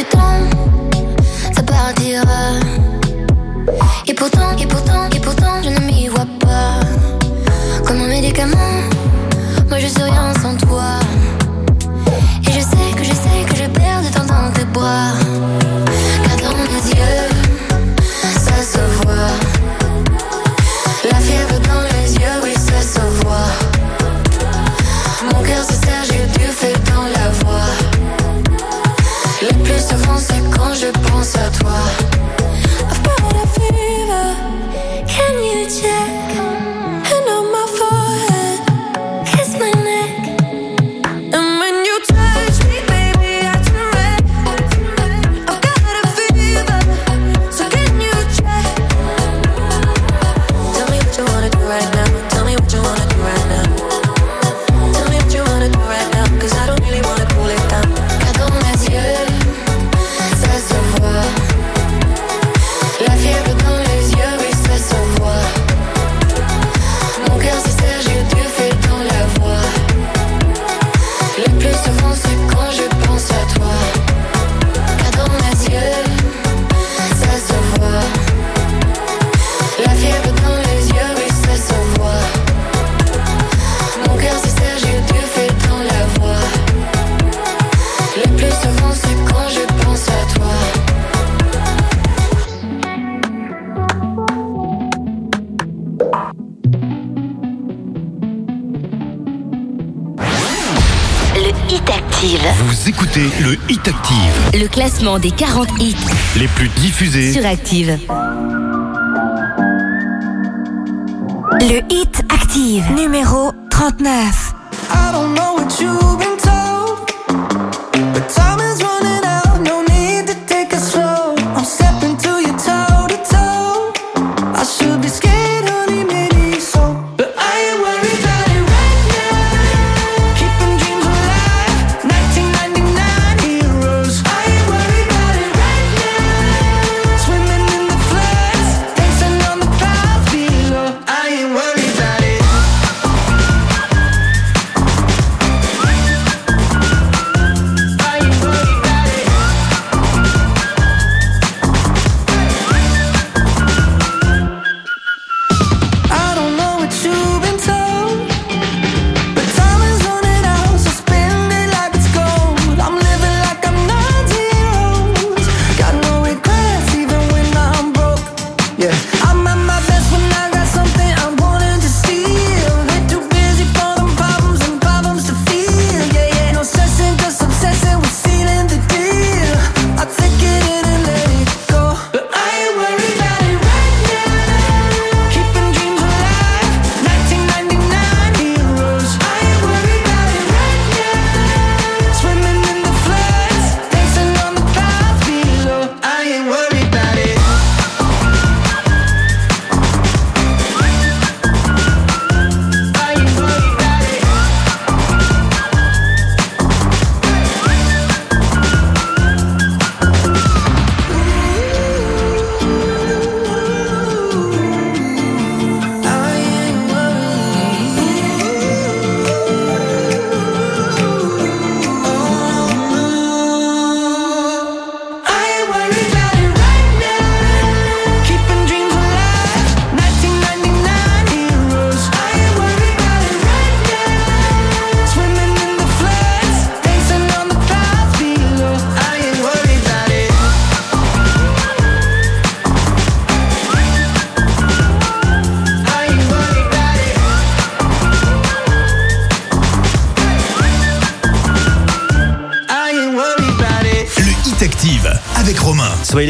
du temps, ça partira. Et pourtant, et pourtant, et pourtant, je ne m'y vois pas. Comme un médicament, moi je suis rien sans toi. Et je sais que je sais que je perds de temps dans tes bras. Classement des 40 hits les plus diffusés. sur Active. Le hit active numéro 39. I don't know what you've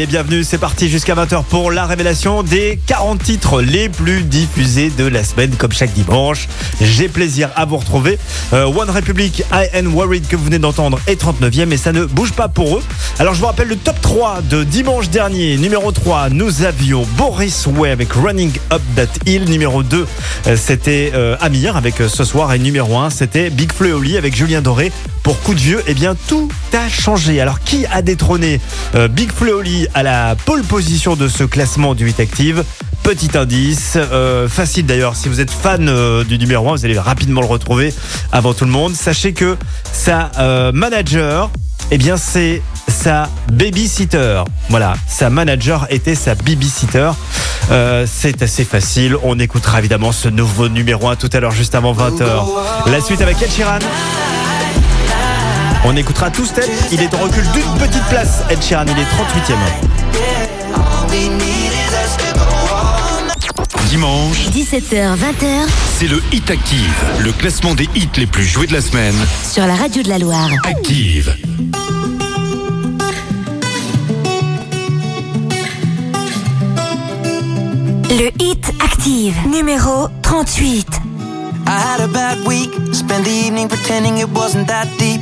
Bienvenus, c'est parti jusqu'à 20h pour la révélation des 40 titres les plus diffusés de la semaine, comme chaque dimanche. J'ai plaisir à vous retrouver. Euh, One Republic, I Am Worried que vous venez d'entendre est 39e et ça ne bouge pas pour eux. Alors je vous rappelle le top 3 de dimanche dernier. Numéro 3, nous avions Boris Way avec Running Up That Hill. Numéro 2, euh, c'était euh, Amir avec ce soir. Et numéro 1, c'était Big Oli avec Julien Doré. Pour coup de vieux, eh bien tout changé. Alors qui a détrôné euh, Big Flo et Oli à la pole position de ce classement du 8 Active? Petit indice, euh, facile d'ailleurs, si vous êtes fan euh, du numéro 1, vous allez rapidement le retrouver avant tout le monde. Sachez que sa euh, manager, eh bien c'est sa babysitter. Voilà, sa manager était sa babysitter. Euh, c'est assez facile. On écoutera évidemment ce nouveau numéro 1 tout à l'heure, juste avant 20h. La suite avec Ed Sheeran. On écoutera Two Step. Il est en recul d'une petite place. Ed Sheeran, il est 38e. Dimanche, 17h, 20h c'est le Hit Active, le classement des hits les plus joués de la semaine. sur la radio de la Loire. Active. Le hit active numéro 38. I had a bad week. Spent the evening pretending it wasn't that deep.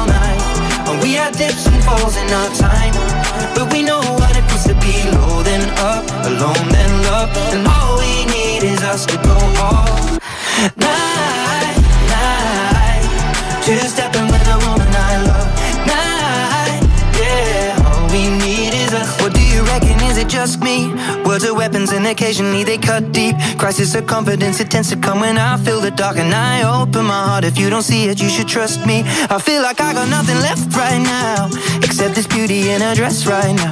And we had dips and falls in our time, but we know what it means to be low then up, alone then love, and all we need is us to go all night, night. Stepping with their weapons and occasionally they cut deep. Crisis of confidence, it tends to come when I feel the dark and I open my heart. If you don't see it, you should trust me. I feel like I got nothing left right now, except this beauty in her dress right now.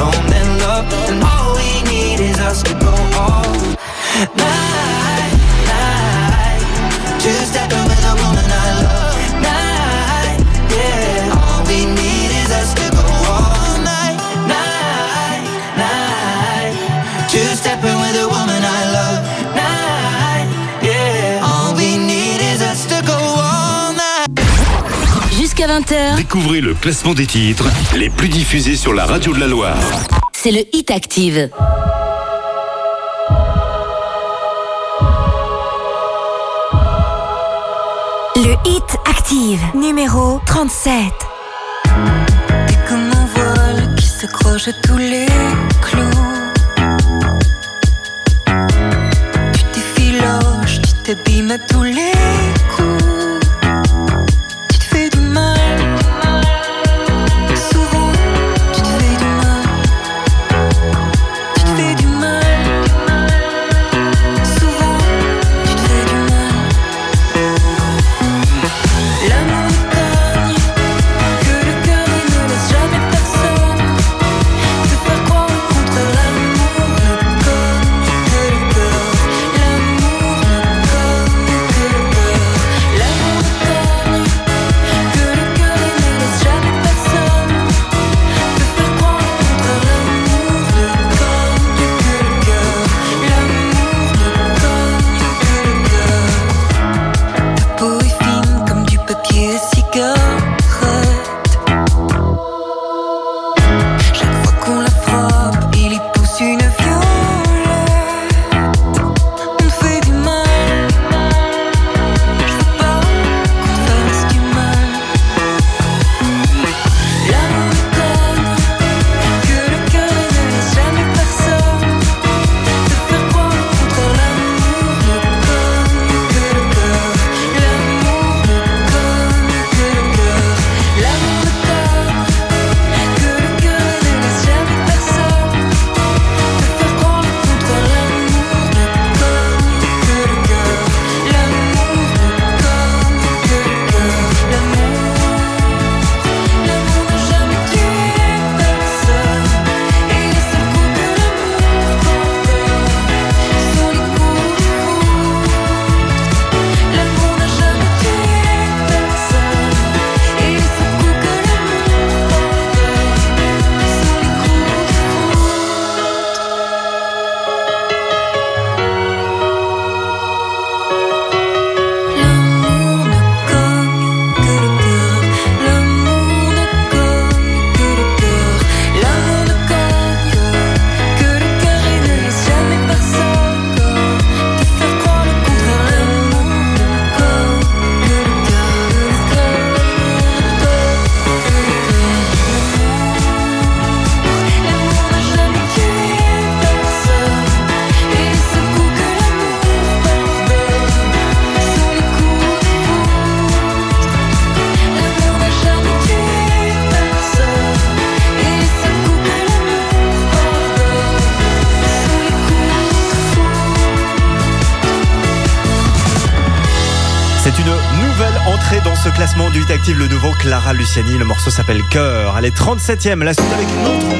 Alone then love. And all we need is us to go all night, night. Two stepping with a woman I love. 20h, Découvrez le classement des titres les plus diffusés sur la radio de la Loire. c'est le Hit Active. Le hit active, numéro 37. T'es comme un voile qui s'accroche à tous les clous. Tu t'effiloches, tu t'abîmes à tous les Le morceau s'appelle Cœur. Elle est 37ème. La suite avec une autre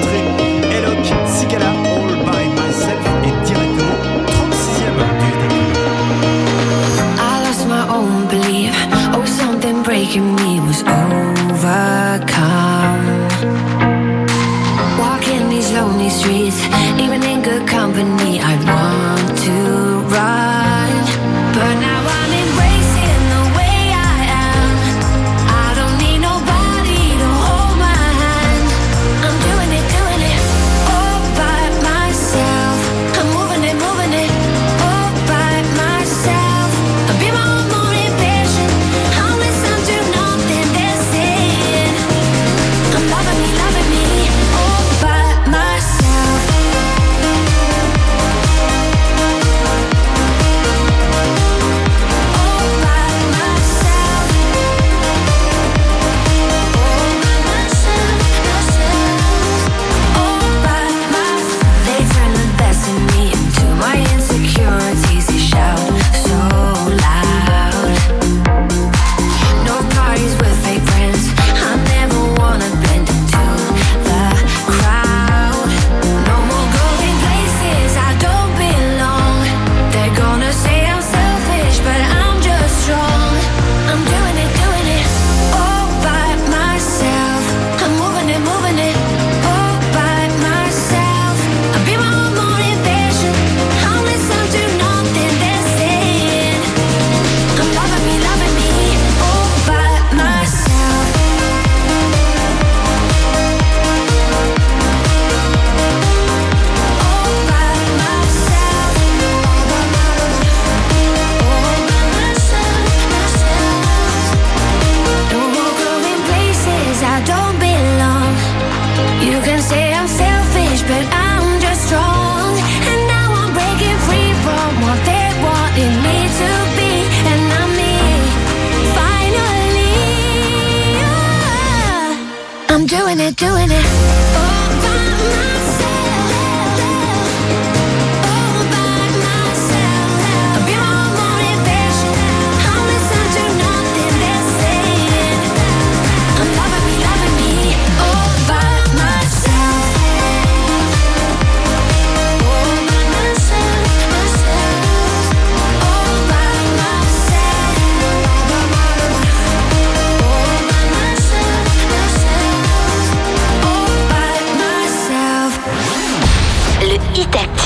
doing it, doing it.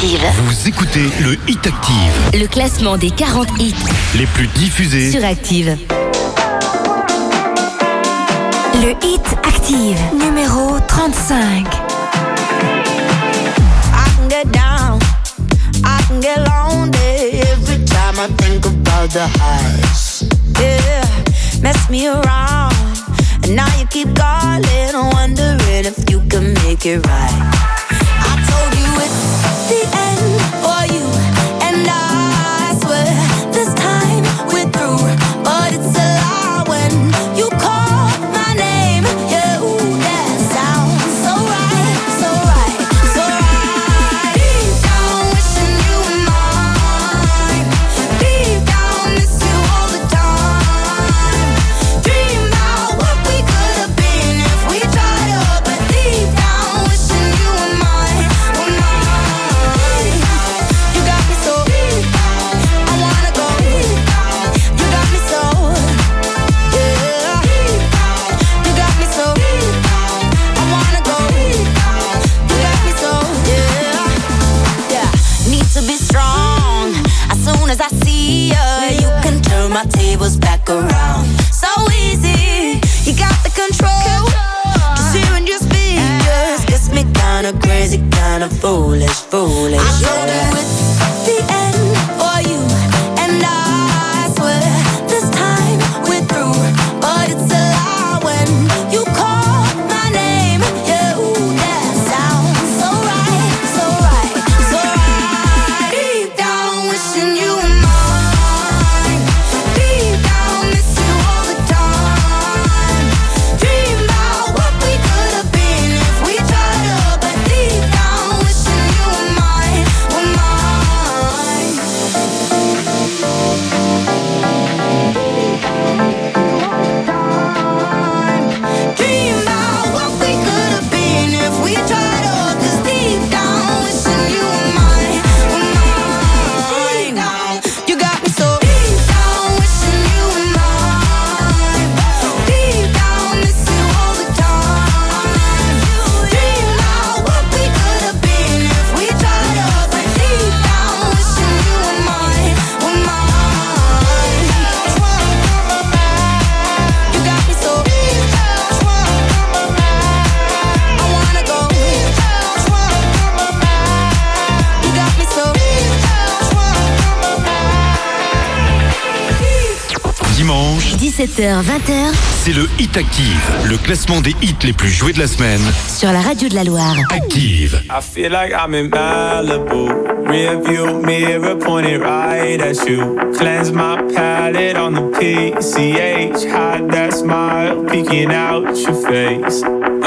Active. Vous écoutez le Hit Active. Le classement des 40 hits les plus diffusés sur Active. Le Hit Active, numéro 35. I can get down, I can get lonely every time I think about the highs. Yeah, mess me around. And now you keep calling, wondering if you can make it right. it's a tables back around. So easy, you got the control. Just hearing your speakers gets me kinda crazy, kinda foolish, foolish. 17h-20h, c'est le Hit Active, le classement des hits les plus joués de la semaine. Sur la radio de la Loire. Active. I feel like I'm in Malibu. Rearview mirror pointed right at you. Cleanse my palate on the PCH. Hide that smile peeking out your face.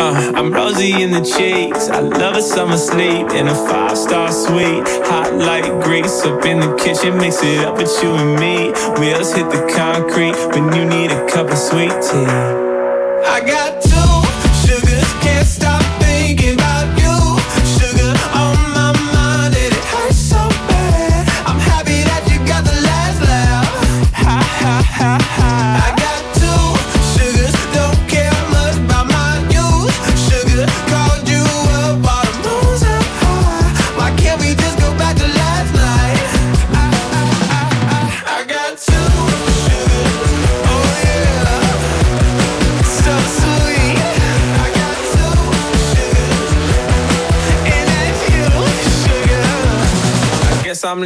Uh, I'm rosy in the cheeks. I love a summer sleep in a five star suite. Hot like grease up in the kitchen. Mix it up with you and me. Wheels hit the concrete when you need a cup of sweet tea. I got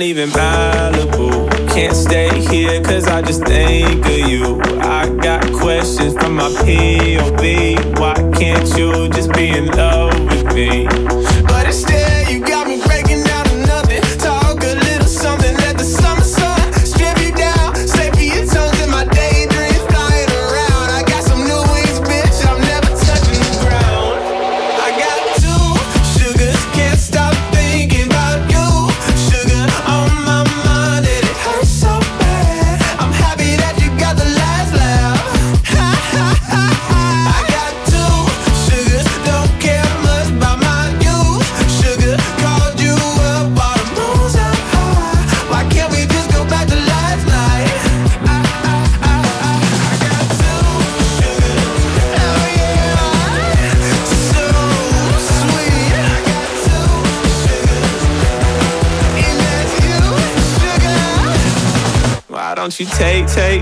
leaving Malibu. Can't stay here cause I just think of you. I got questions from my peers.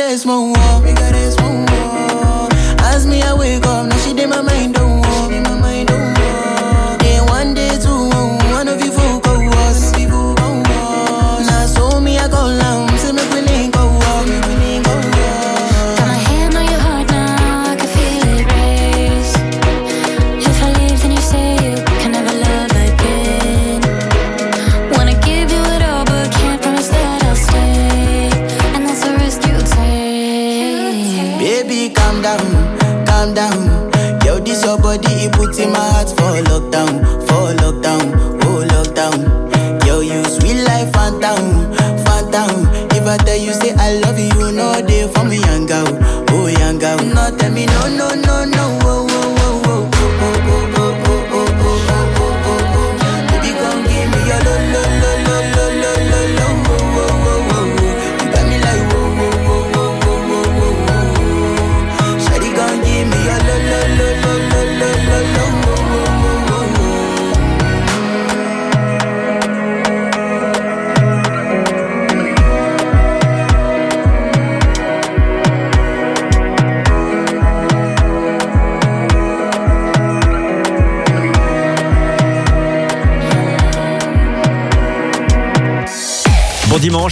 eres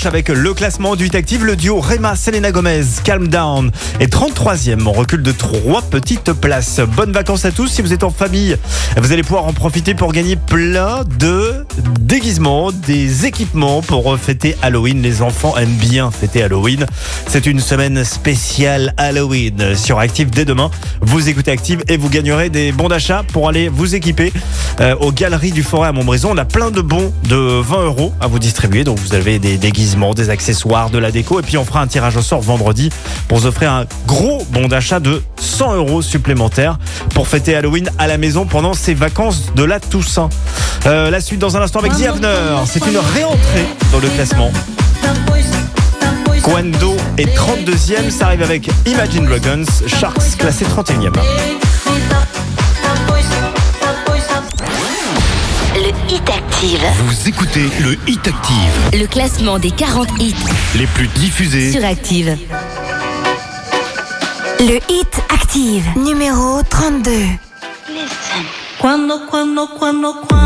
Avec le classement du 8 Active, le duo Rema Selena Gomez, Calm Down est 33e. On recule de trois petites places. Bonnes vacances à tous. Si vous êtes en famille, vous allez pouvoir en profiter pour gagner plein de déguisements, des équipements pour fêter Halloween. Les enfants aiment bien fêter Halloween. C'est une semaine spéciale Halloween sur Active dès demain. Vous écoutez Active et vous gagnerez des bons d'achat pour aller vous équiper euh, aux Galeries du Forêt à Montbrison. On a plein de bons de 20 euros à vous distribuer. Donc vous avez des déguisements, des accessoires, de la déco. Et puis on fera un tirage au sort vendredi pour vous offrir un gros bon d'achat de 100 euros supplémentaires pour fêter Halloween à la maison pendant ces vacances de la Toussaint. Euh, la suite dans un instant avec The Avener. C'est une réentrée dans le classement. Quando est 32e, ça arrive avec Imagine Dragons, Sharks classé 31e. Le Hit Active. Vous écoutez le Hit Active, Le classement des 40 hits les plus diffusés. sur Active. Le Hit Active, numéro 32. Quando, quando, quando, quando,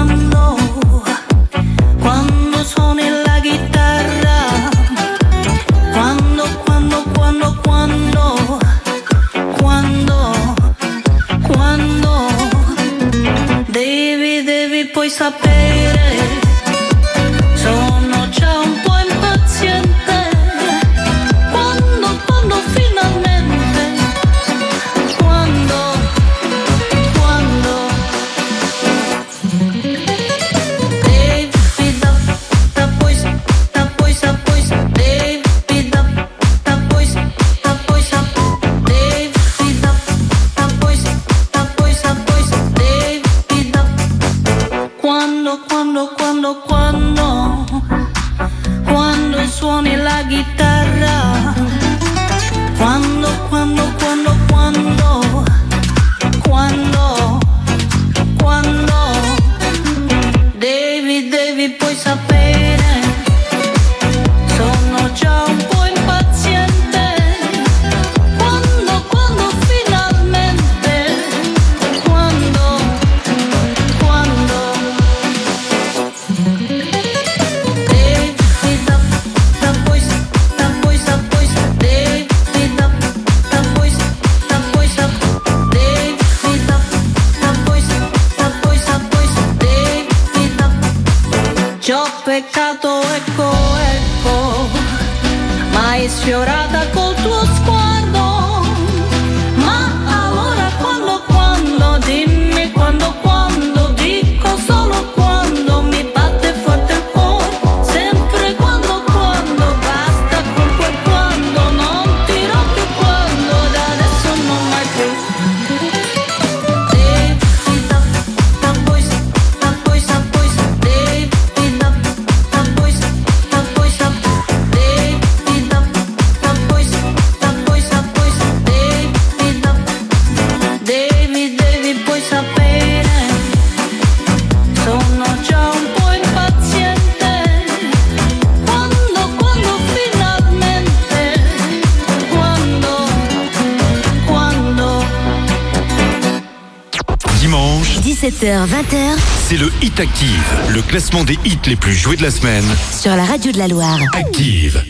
18h-20h, c'est le Hit Active, le classement des hits les plus joués de la semaine. Sur la radio de la Loire. Active.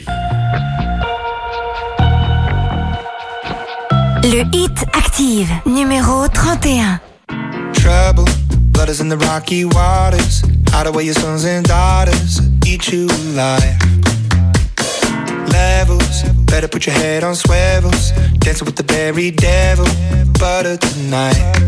Le Hit Active, numéro 31. Trouble, blood is in the rocky waters. Out of away your sons and daughters, eat you alive. Levels, better put your head on swivels. Dancing with the very devil, butter tonight.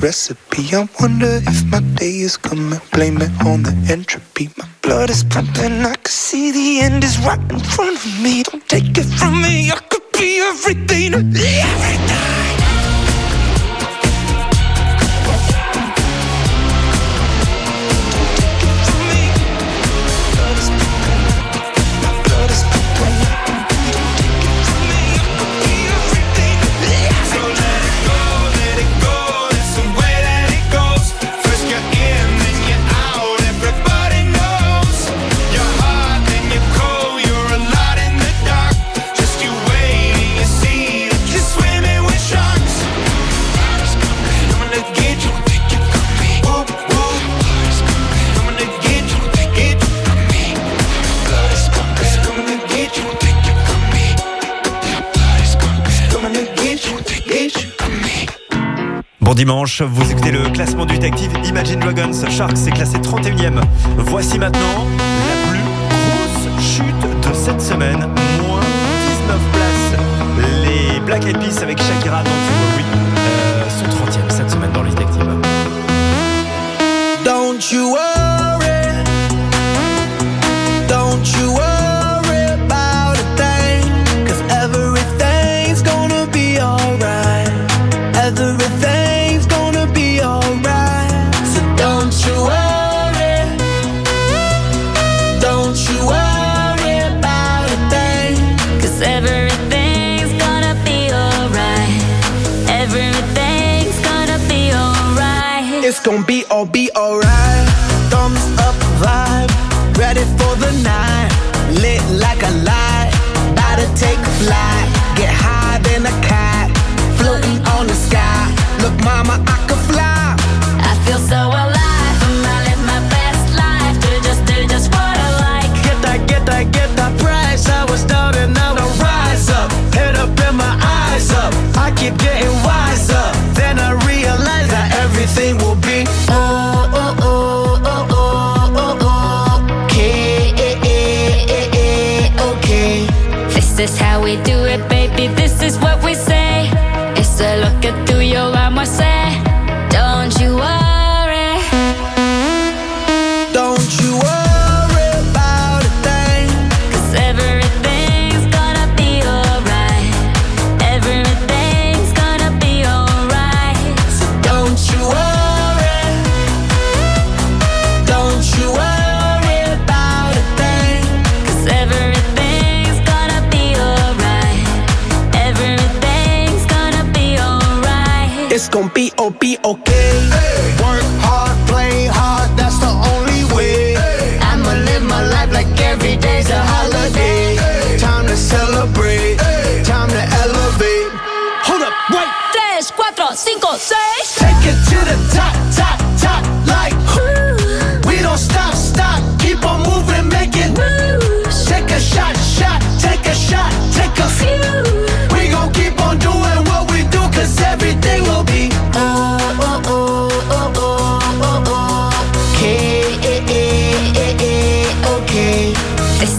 recipe. I wonder if my day is coming. Blame it on the entropy. My blood is pumping. I can see the end is right in front Vous écoutez le classement du Active Imagine Dragons. Shark s'est classé 31ème. Voici maintenant la plus grosse chute de cette semaine. Moins 19 places. Les Black Eyed Peas avec Shakira dans du euh, euh, sont 30ème cette semaine dans le Active. Don't you. all be alright. Thumbs up vibe, ready for the night. Lit like a light, about to take flight. Get high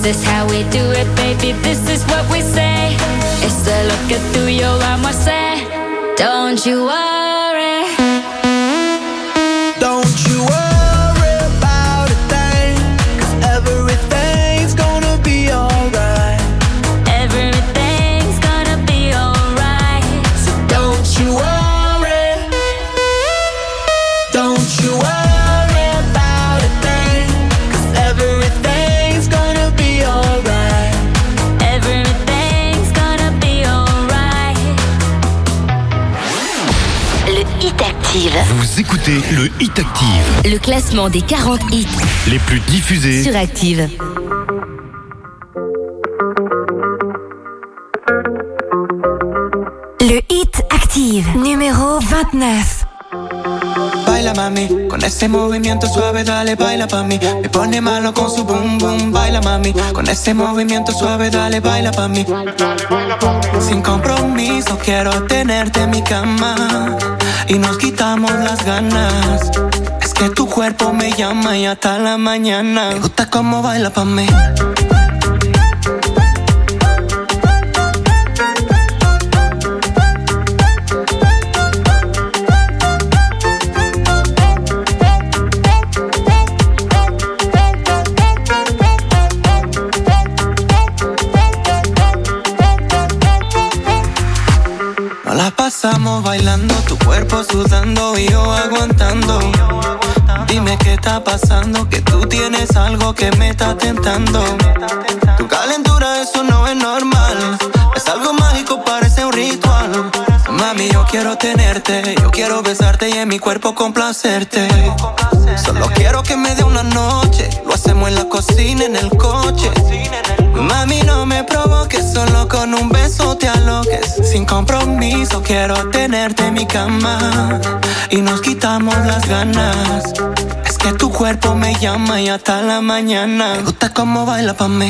this how we do it, baby, this is what we say. It's the look at through your arm, say Don't you worry. Écoutez le Hit Active, Le classement des 40 hits les plus diffusés sur Active. Le Hit Active, numéro 29. Baila mami, con ese movimiento suave dale baila pa' mí. Me pone malo con su boom boom, baila mami. Con ese movimiento suave dale baila pa' mí. Sin compromiso quiero tenerte en mi cama y nos quitamos las ganas. Es que tu cuerpo me llama y hasta la mañana. Me gusta cómo baila pa' mí. Está tentando. Tu calentura, eso no es normal. Es algo mágico, parece un ritual. Mami, yo quiero tenerte, yo quiero besarte y en mi cuerpo complacerte. Solo quiero que me dé una noche, lo hacemos en la cocina, en el coche. Mami, no me provoques, solo con un beso te aloques. Sin compromiso, quiero tenerte en mi cama y nos quitamos las ganas. Que tu cuerpo me llama y hasta la mañana. Me gusta cómo baila pa' mí.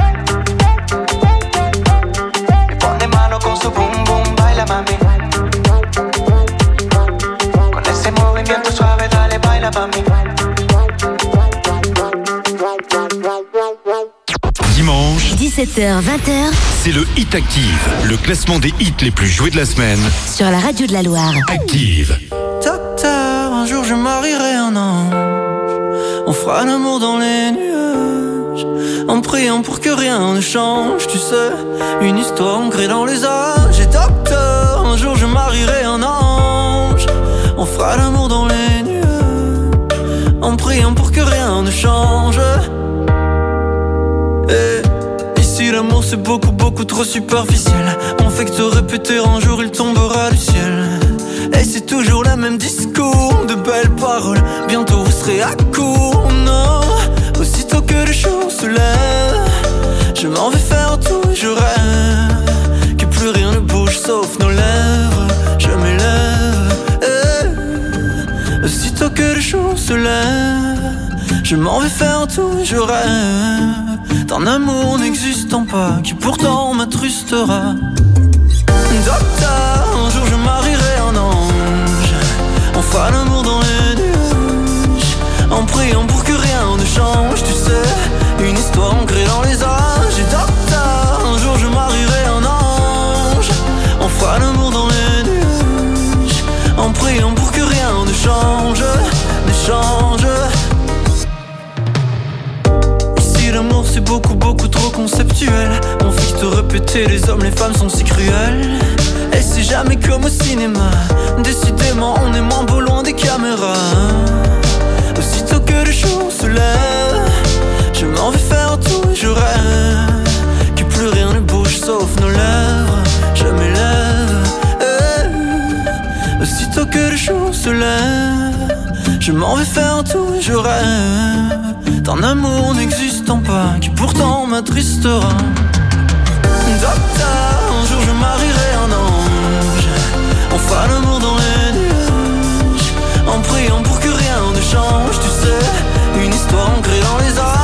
Dimanche, 17h, 20h c'est le Hit Active, le classement des hits les plus joués de la semaine. sur la radio de la Loire. Active. Docteur, un jour je marierai un ange. On fera l'amour dans les nuages. En priant pour que rien ne change, tu sais. Une histoire ancrée dans les âges. Et docteur, un jour je marierai un ange. On fera l'amour dans les nuages. En priant pour que rien ne change. Et ici l'amour c'est beaucoup beaucoup trop superficiel On fait que te répéter un jour il tombera du ciel Et c'est toujours le même discours De belles paroles Bientôt vous serez à court Non Aussitôt que le jour se lève Je m'en vais faire tout je rêve Que plus rien ne bouge sauf nos lèvres Que le jour se lève Je m'en vais faire tout je rêve D'un amour n'existant pas Qui pourtant m'attrustera. Docteur, un jour je marierai un ange. On fera l'amour dans les nuages En priant pour que rien ne change Tu sais, une histoire ancrée dans les âges conceptuel. On fait que te répéter les hommes les femmes sont si cruels. Et c'est jamais comme au cinéma. Décidément on est moins beau loin des caméras. Aussitôt que le jour se lève Je m'en vais faire tout et je rêve Que plus rien ne bouge sauf nos lèvres. Je m'élève Eh. Aussitôt que le jour se lève Je m'en vais faire tout et je rêve D'un amour n'existant pas Qui pourtant m'attristera. Docteur, un jour je marierai un ange. On fera l'amour dans les nuages En priant pour que rien ne change Tu sais, une histoire ancrée dans les âges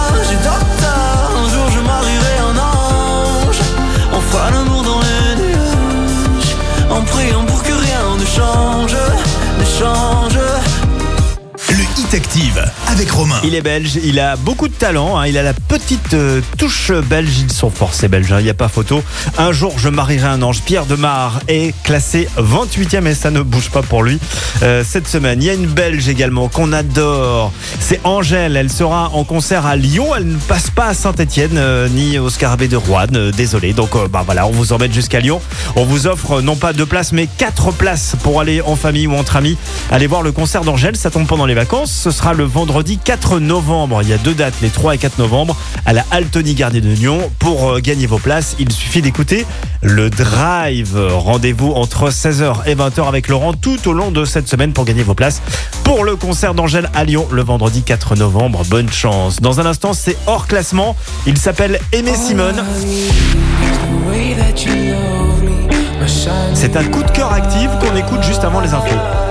Active avec Romain. Il est belge, il a beaucoup de talent, hein, il a la petite euh, touche belge, ils sont forcés belges, hein, il n'y a pas photo. Un jour je marierai un ange, Pierre Demar est classé 28e et ça ne bouge pas pour lui. Euh, cette semaine. Il y a une belge également qu'on adore, c'est Angèle, elle sera en concert à Lyon, elle ne passe pas à Saint-Etienne ni au Scarabée de Rouen, euh, désolé. Donc euh, bah voilà, on vous emmène jusqu'à Lyon, on vous offre euh, non pas deux places mais quatre places pour aller en famille ou entre amis, aller voir le concert d'Angèle, ça tombe pendant les vacances, ce sera le vendredi 4 novembre. Il y a deux dates, les 3 et 4 novembre, à la Altony Gardien de Lyon. Pour euh, gagner vos places, il suffit d'écouter le Drive. Rendez-vous entre 16h et 20h avec Laurent tout au long de cette semaine pour gagner vos places pour le concert d'Angèle à Lyon le vendredi 4 novembre. Bonne chance. Dans un instant, c'est hors classement. Il s'appelle Aimé Simone. C'est un coup de cœur actif qu'on écoute juste avant les infos.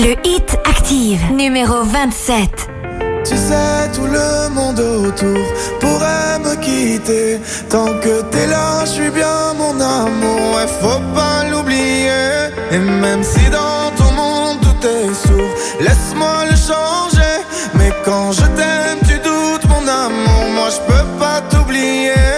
Le hit active, numéro 27. Tu sais, tout le monde autour pourrait me quitter. Tant que t'es là, je suis bien mon amour. Ouais, faut pas l'oublier. Et même si dans ton monde tout est sourd, laisse-moi le changer. Mais quand je t'aime, tu doutes mon amour. Moi, je peux pas t'oublier.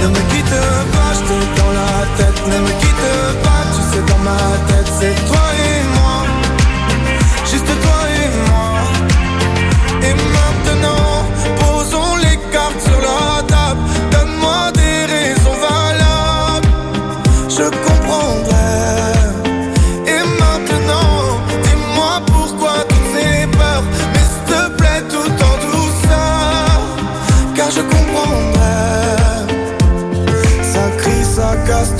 Ne me quitte pas Je t'ai dans la tête. Ne me quitte pas Tu sais dans ma tête c'est toi et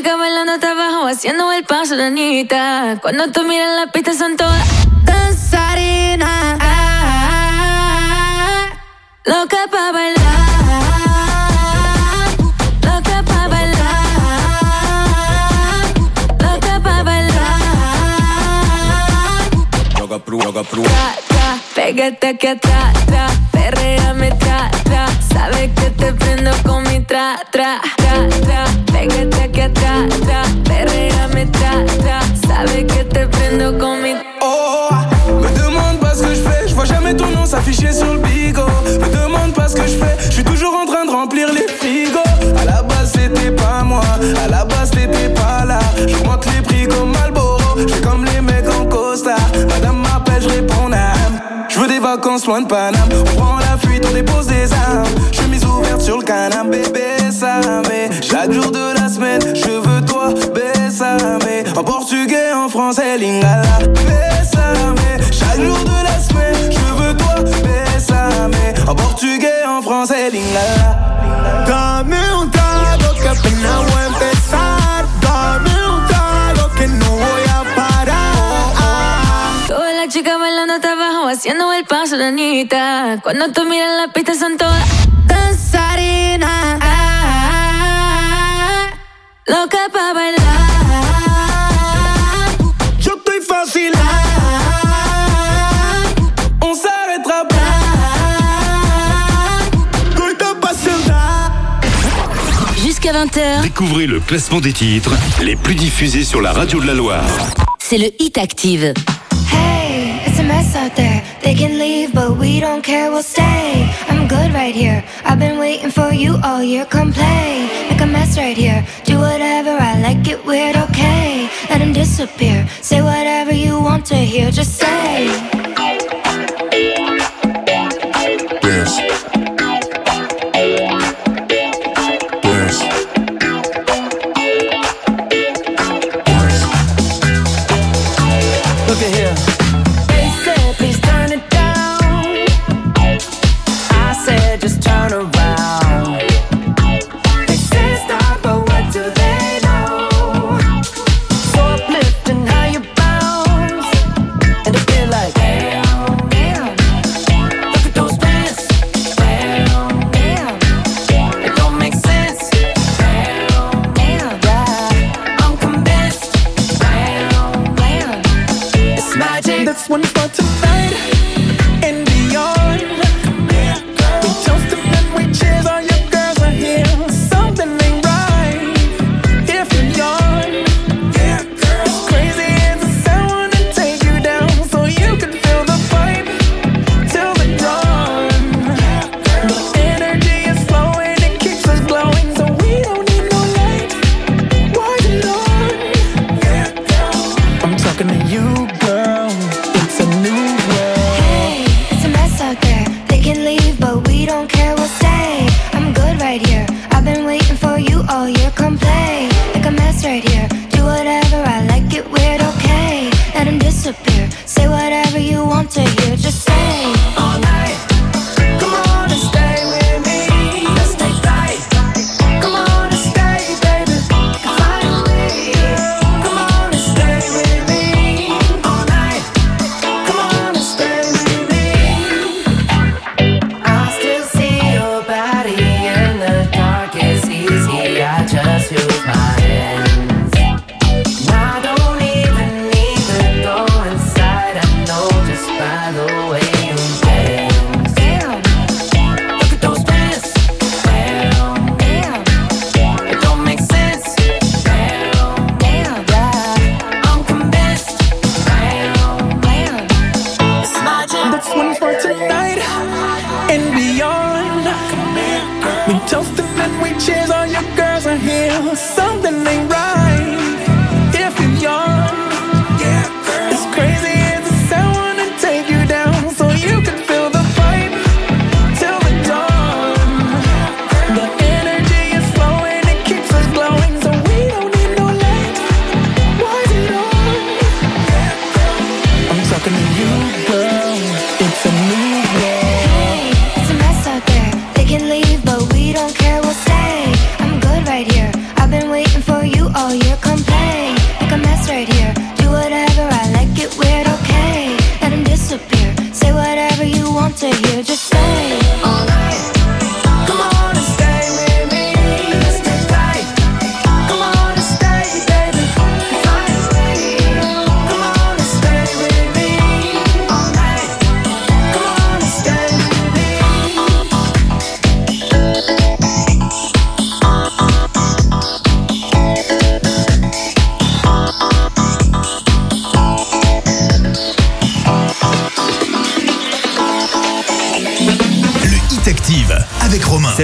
chica bailando trabajo, haciendo el paso, Anita. Cuando tú miras la pista son todas danzarinas. Ah, ah, ah, loca pa' bailar. Loca pa' bailar. Loca pa' bailar. Loca loca pru. Tra, tra, pégate que tra, tra. Perrea me tra, tra. Sabes que te prendo con mi tra, tra, tra, tra Oh, me demande pas ce que je fais, je vois jamais ton nom s'afficher sur le bigot. Me demande pas ce que je fais, je suis toujours en train de remplir les frigos. À la base c'était pas moi, à la base t'étais pas là. J'augmente les prix comme Malboro, je comme les mecs en costard. Madame m'appelle, je réponds nam. Je veux des vacances loin de Paname. On prend la fuite, on dépose des armes. Sur le canapé, mais chaque jour de la semaine, je veux toi, mais En portugais, en français, lingala, mais Chaque jour de la semaine, je veux toi, mais En portugais, en français, lingala. Haciendo el paso de Anita. Cuando tú miras la pista son todas danzarinas. Loca pa' bailar. Yo estoy fácil. On s'arrêtera pas. Corta pa'. Jusqu'à 20h, Découvrez le classement des titres les plus diffusés sur la radio de la Loire. c'est le Hit Active. Hey, a mess out there. They can leave, but we don't care, we'll stay. I'm good right here. I've been waiting for you all year. Come play, make a mess right here. Do whatever, I like it weird, okay. Let him disappear. Say whatever you want to hear, just say.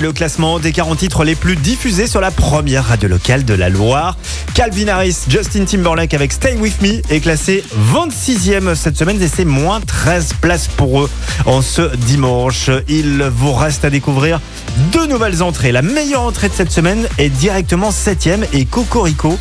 Le classement des 40 titres les plus diffusés sur la première radio locale de la Loire. Calvin Harris, Justin Timberlake avec Stay With Me est classé 26e cette semaine et c'est moins 13 places pour eux en ce dimanche. Il vous reste à découvrir deux nouvelles entrées. La meilleure entrée de cette semaine est directement 7e et Cocorico.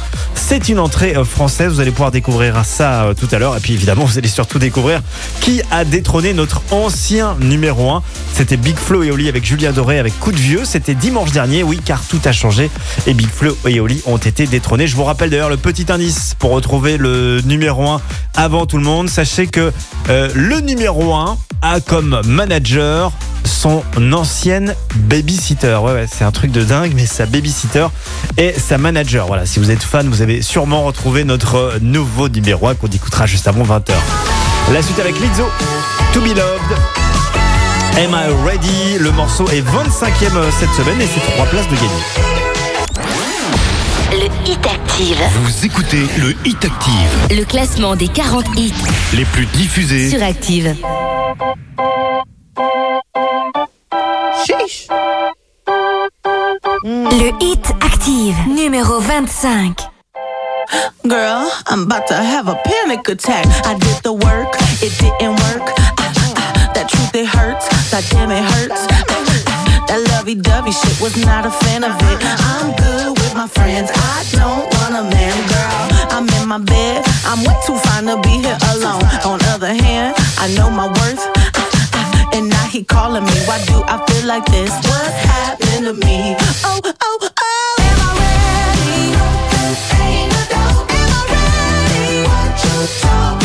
C'est une entrée euh, française. Vous allez pouvoir découvrir ça euh, tout à l'heure. Et puis évidemment, vous allez surtout découvrir qui a détrôné notre ancien numéro 1. C'était Big Flo et Oli avec Julien Doré avec Coup de Vieux. C'était dimanche dernier, oui, car tout a changé. Et Big Flo et Oli ont été détrônés. Je vous rappelle d'ailleurs le petit indice pour retrouver le numéro 1 avant tout le monde. Sachez que euh, le numéro 1 a comme manager son ancienne babysitter. Ouais, ouais, c'est un truc de dingue, mais sa babysitter et sa manager. Voilà, si vous êtes fan, vous avez sûrement retrouvé notre nouveau numéro 1 qu'on écoutera juste avant 20h. La suite avec Lizzo, To Be Loved. Am I Ready? Le morceau est 25e cette semaine et c'est 3 places de gagner. Le Hit Active. Vous écoutez le Hit Active, Le classement des 40 hits les plus diffusés. sur Active. Le Hit Active, numéro 25. Girl, I'm about to have a panic attack. I did the work, it didn't work. Ah, ah, that truth, it hurts. That damn, it hurts. Ah, that lovey dovey shit was not a fan of it. I'm good with my friends. I don't want a man, girl. I'm in my bed. I'm way too fine to be here alone. On other hand, I know my worth. And now he calling me. Why do I feel like this? What happened to me? Oh, oh, oh. Am I ready? Ain't. Am I ready? What you talking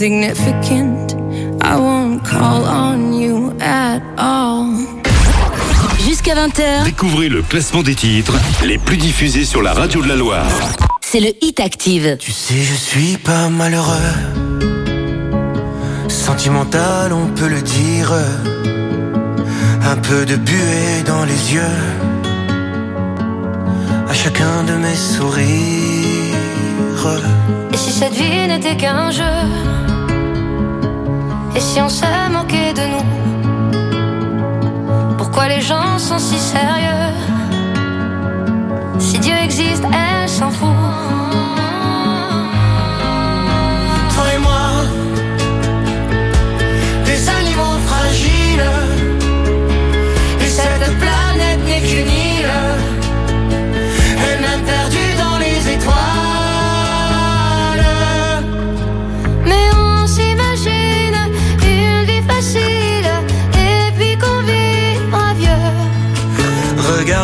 Insignificant. I won't call on you at all. Jusqu'à 20h, Découvrez le classement des titres les plus diffusés sur la radio de la Loire. c'est le Hit Active. Tu sais, je suis pas malheureux. Sentimental, on peut le dire. Un peu de buée dans les yeux. À chacun de mes sourires. Et si cette vie n'était qu'un jeu? Et si on se moquait de nous Pourquoi les gens sont si sérieux? Si Dieu existe, elle s'en fout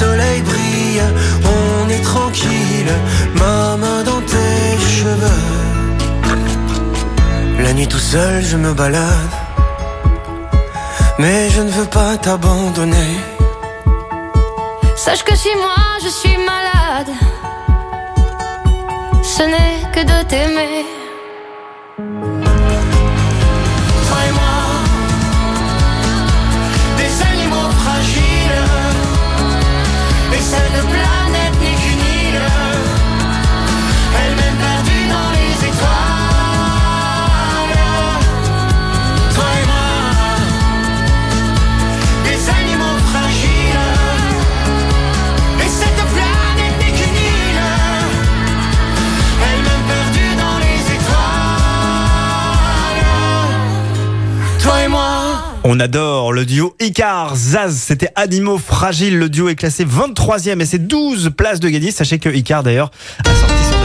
soleil brille, on est tranquille, ma main dans tes cheveux. La nuit tout seul, je me balade, mais je ne veux pas t'abandonner. Sache que si moi je suis malade, ce n'est que de t'aimer. On adore le duo Icar Zaz, c'était Animaux Fragiles. Le duo est classé 23e et c'est 12 places de gagner. Sachez que Icar d'ailleurs a sorti son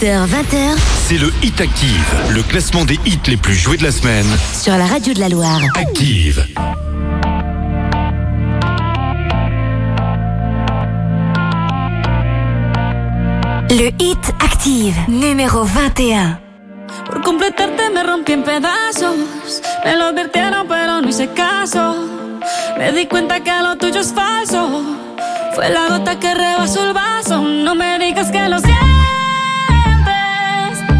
18h, 20h. C'est le Hit Active, le classement des hits les plus joués de la semaine. Sur la radio de la Loire. Active. Le Hit Active, numéro 21. Por completarte me rompí en pedazos. Me lo advirtieron, pero no hice caso. Me di cuenta que lo tuyo es falso. Fue la gota que rebasó el vaso. No me digas que lo siento.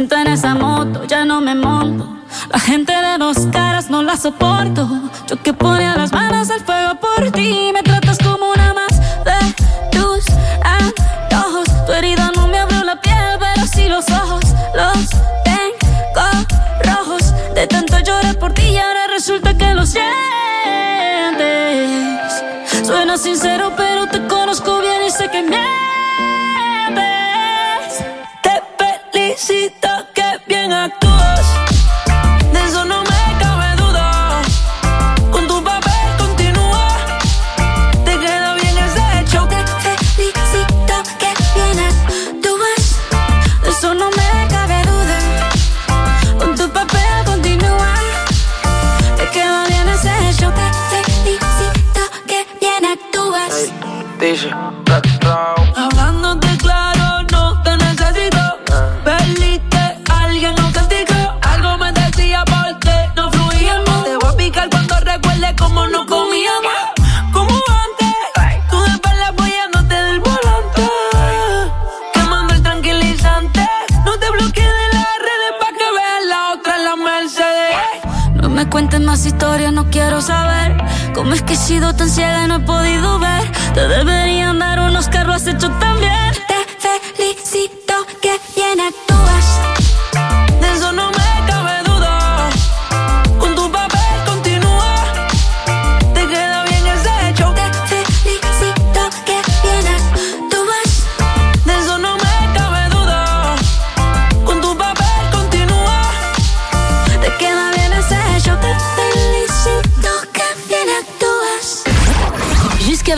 siento en esa saber cómo es que he sido tan ciega y no he podido ver. Te deberían dar unos carros hechos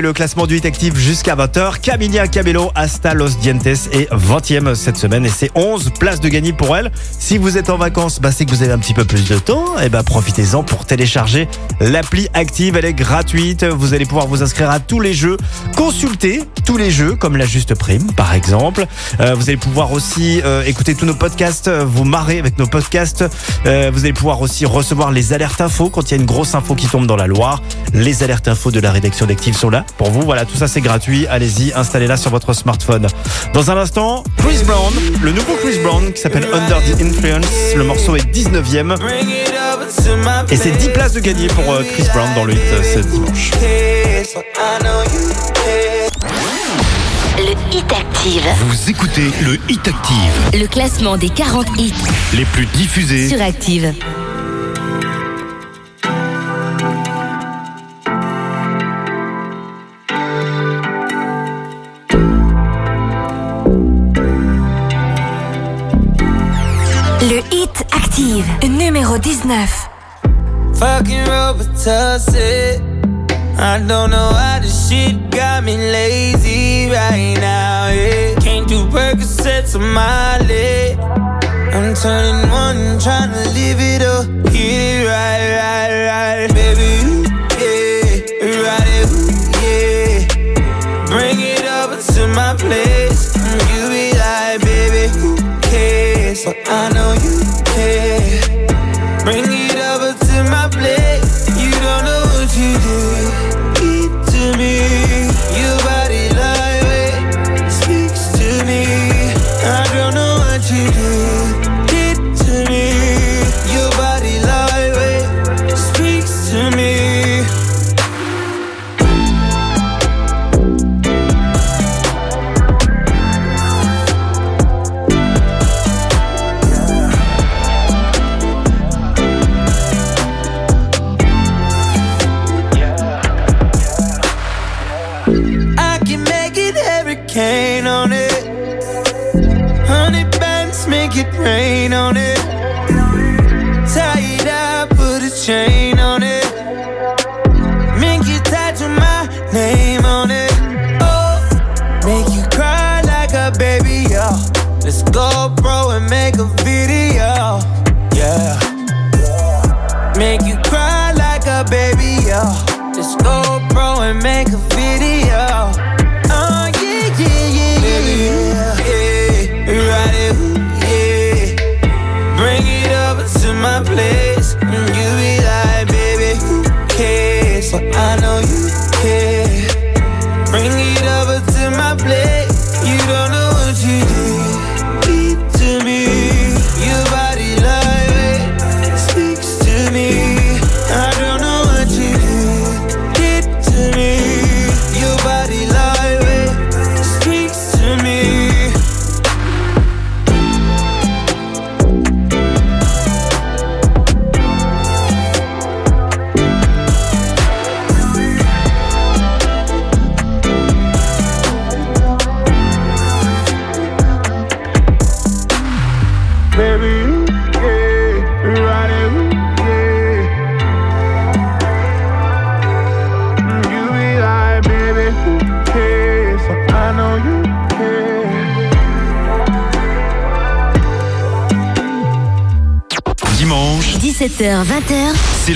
Le classement du Hit jusqu'à 20h. Camilia Cabello, Hasta Los Dientes est 20e cette semaine et c'est 11 places de gagner pour elle. Si vous êtes en vacances, bah, c'est que vous avez un petit peu plus de temps. Et bah, profitez-en pour télécharger l'appli Active. Elle est gratuite. Vous allez pouvoir vous inscrire à tous les jeux. Consulter tous les jeux comme la Juste Prime par exemple. Euh, vous allez pouvoir aussi euh, écouter tous nos podcasts, euh, vous marrer avec nos podcasts. Vous allez pouvoir aussi recevoir les alertes infos quand il y a une grosse info qui tombe dans la Loire. Les alertes infos de la rédaction d'Active sont là pour vous. Voilà, tout ça c'est gratuit. Allez-y, installez-la sur votre smartphone. Dans un instant, Chris Brown, le nouveau Chris Brown qui s'appelle Under the Influence. Le morceau est 19e. Et c'est 10 places de gagner pour euh, Chris Brown dans le hit euh, ce dimanche. Le Hit Active. Vous écoutez le Hit Active, Le classement des 40 hits les plus diffusés sur Active. Numéro 19. Fucking Robitussin. I don't know how this shit got me lazy right now. Yeah. Can't do Percocets on my leg. I'm turning one, trying to live it up. Right, right, right. Baby, you, yeah. Right, it, yeah. Bring it over to my place. You be like, baby, who cares? But I know you care. Bring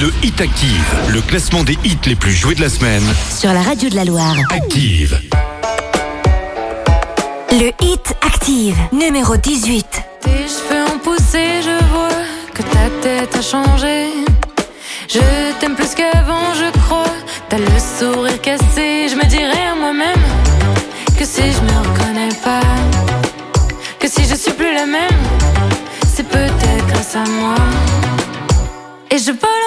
le Hit Active, le classement des hits les plus joués de la semaine. sur la radio de la Loire. Active. Le Hit Active, numéro 18. Tes cheveux ont poussé, je vois que ta tête a changé. Je t'aime plus qu'avant, je crois. T'as le sourire cassé, je me dirais à moi-même que si je me reconnais pas, que si je suis plus la même, c'est peut-être grâce à moi. Et je vole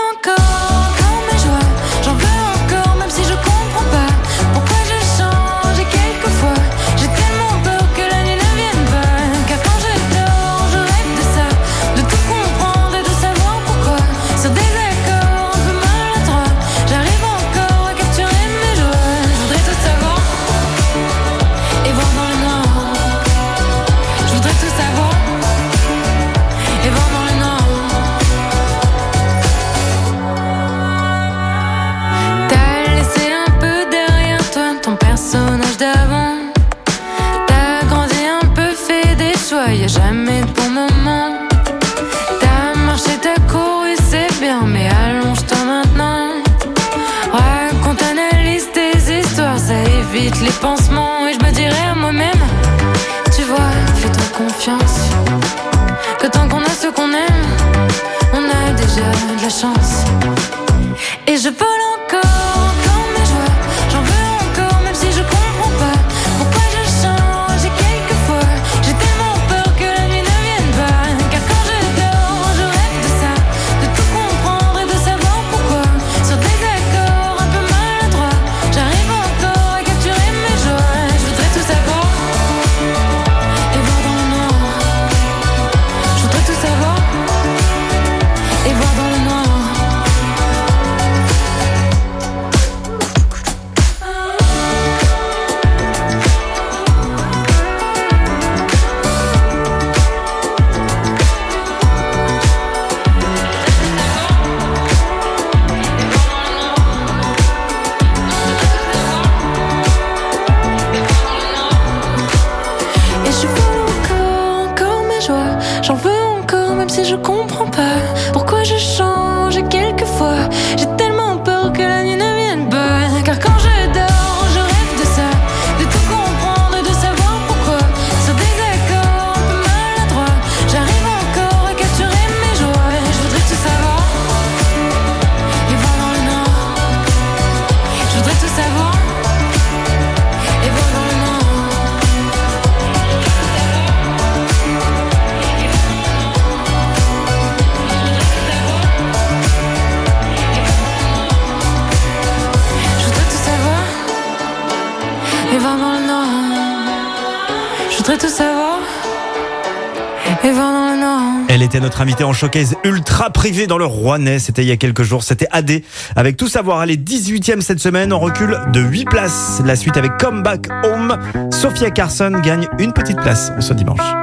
invité en showcase ultra privé dans le Rouennais. C'était il y a quelques jours. C'était AD. Avec tout savoir, aller 18e cette semaine. On recule de 8 places. La suite avec Comeback Home. Sophia Carson gagne une petite place ce dimanche.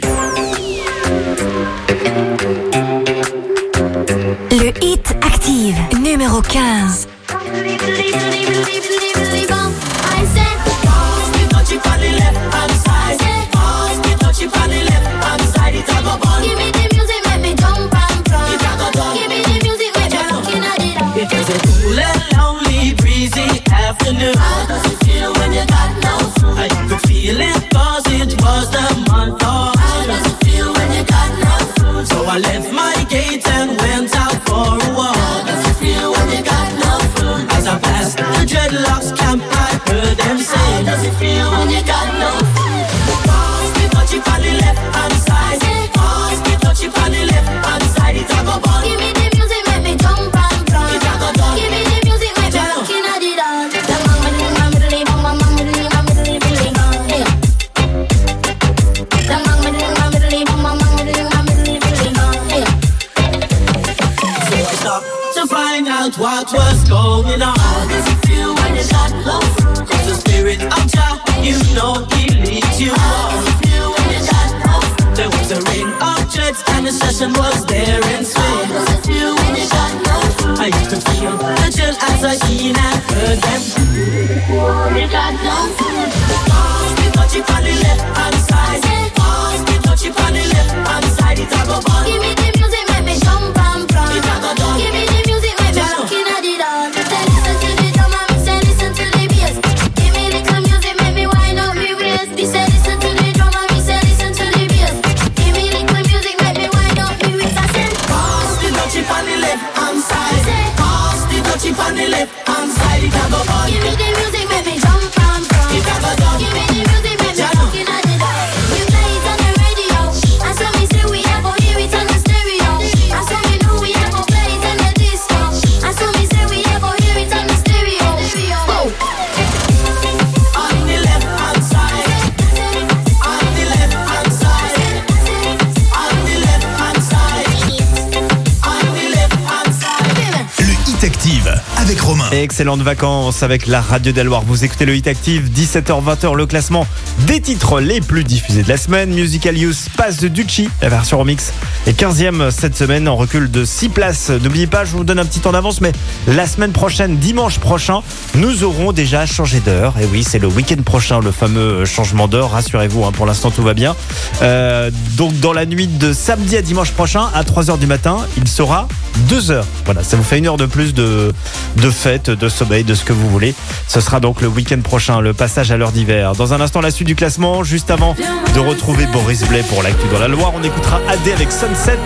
excellentes vacances avec la radio d'Aloire. Vous écoutez le Hit Active, 17h-20h, le classement des titres les plus diffusés de la semaine. Musical Use passe de Ducci, la version remix, est 15e cette semaine en recul de 6 places. N'oubliez pas, je vous donne un petit temps d'avance, mais la semaine prochaine, dimanche prochain, nous aurons déjà changé d'heure. Et oui, c'est le week-end prochain, le fameux changement d'heure. Rassurez-vous, hein, pour l'instant, tout va bien. Euh, donc, dans la nuit de samedi à dimanche prochain, à 3h du matin, il sera 2h. Voilà, ça vous fait une heure de plus de, de fêtes, de sommeil, de ce que vous voulez. Ce sera donc le week-end prochain, le passage à l'heure d'hiver. Dans un instant, la suite du classement, juste avant de retrouver Boris Blais pour l'actu dans la Loire, on écoutera AD avec Sunset.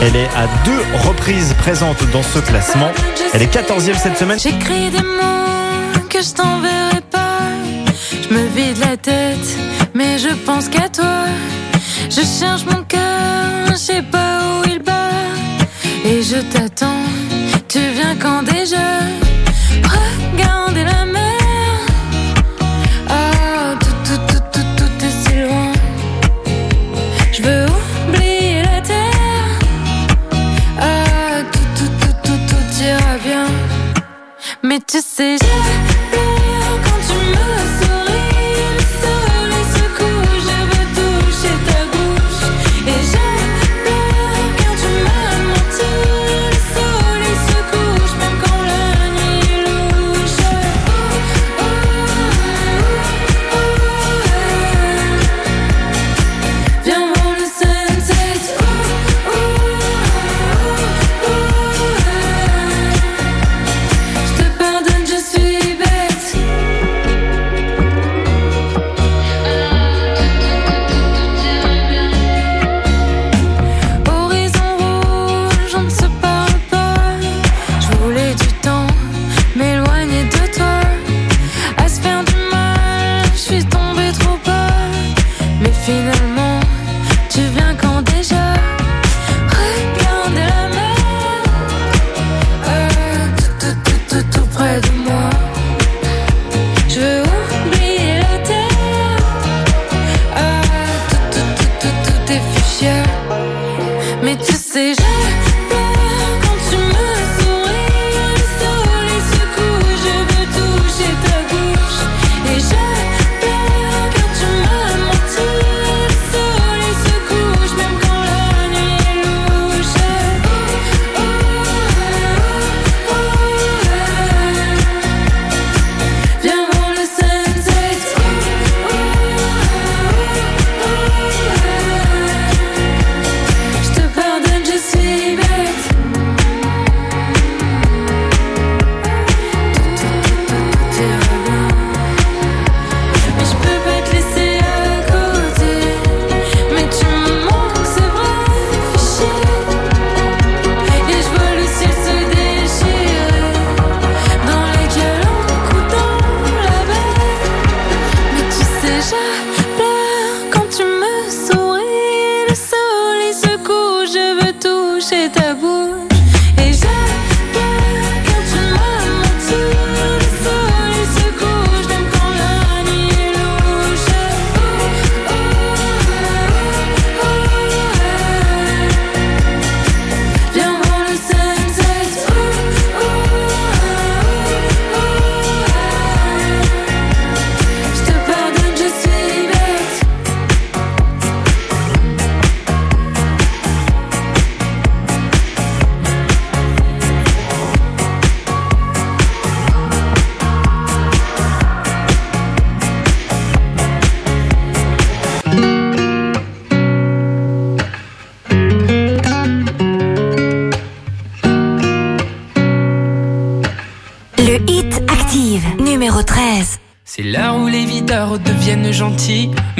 Elle est à deux reprises présente dans ce classement. Elle est 14e cette semaine. J'écris des mots que je t'enverrai pas. Je me vide la tête, mais je pense qu'à toi. Je cherche mon cœur, je sais pas où il bat. Et je t'attends tu viens quand déjà? Regardez la mer. Oh, tout, tout, tout, tout, tout est si loin. Je veux oublier la terre. Oh, tout, tout, tout, tout, tout ira bien. Mais tu sais, je...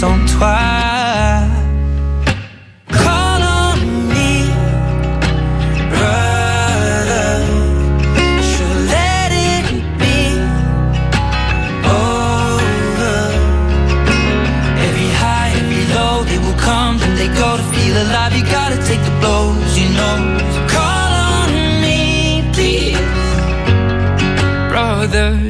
sans toi. Call on me, brother. Should let it be over. Every high, every low, they will come they go to feel alive. You gotta take the blows, you know. Call on me, please, brother.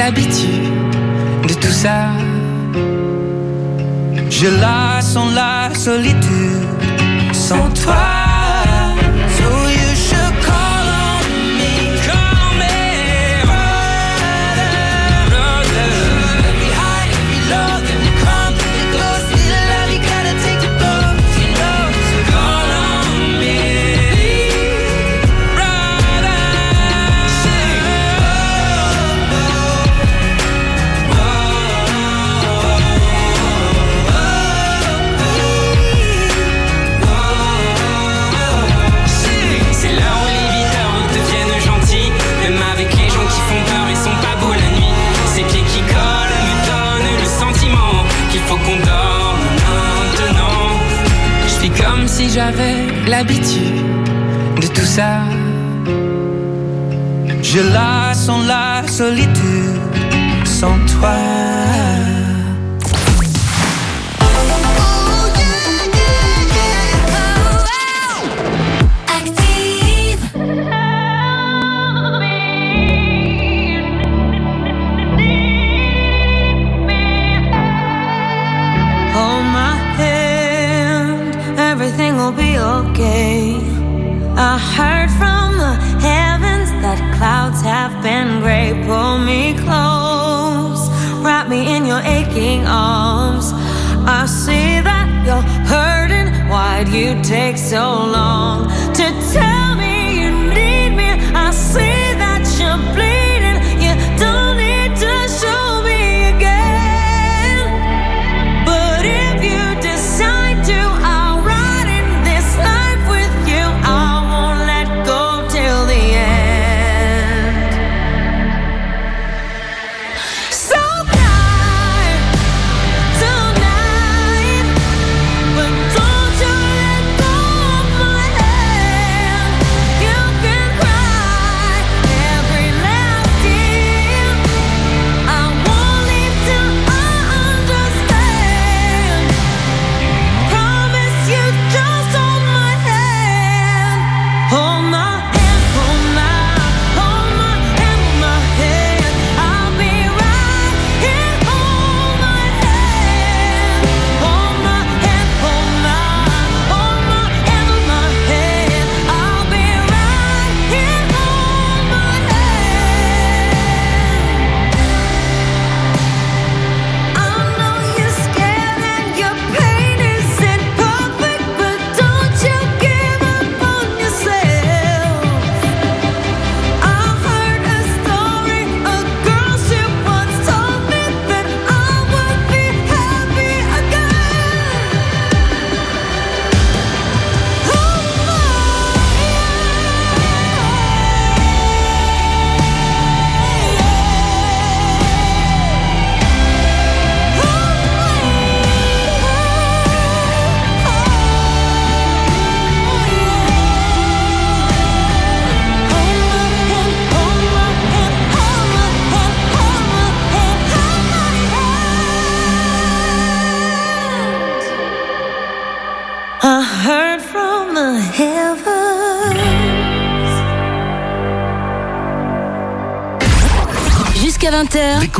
l'habitude de tout ça. Je la sens la solitude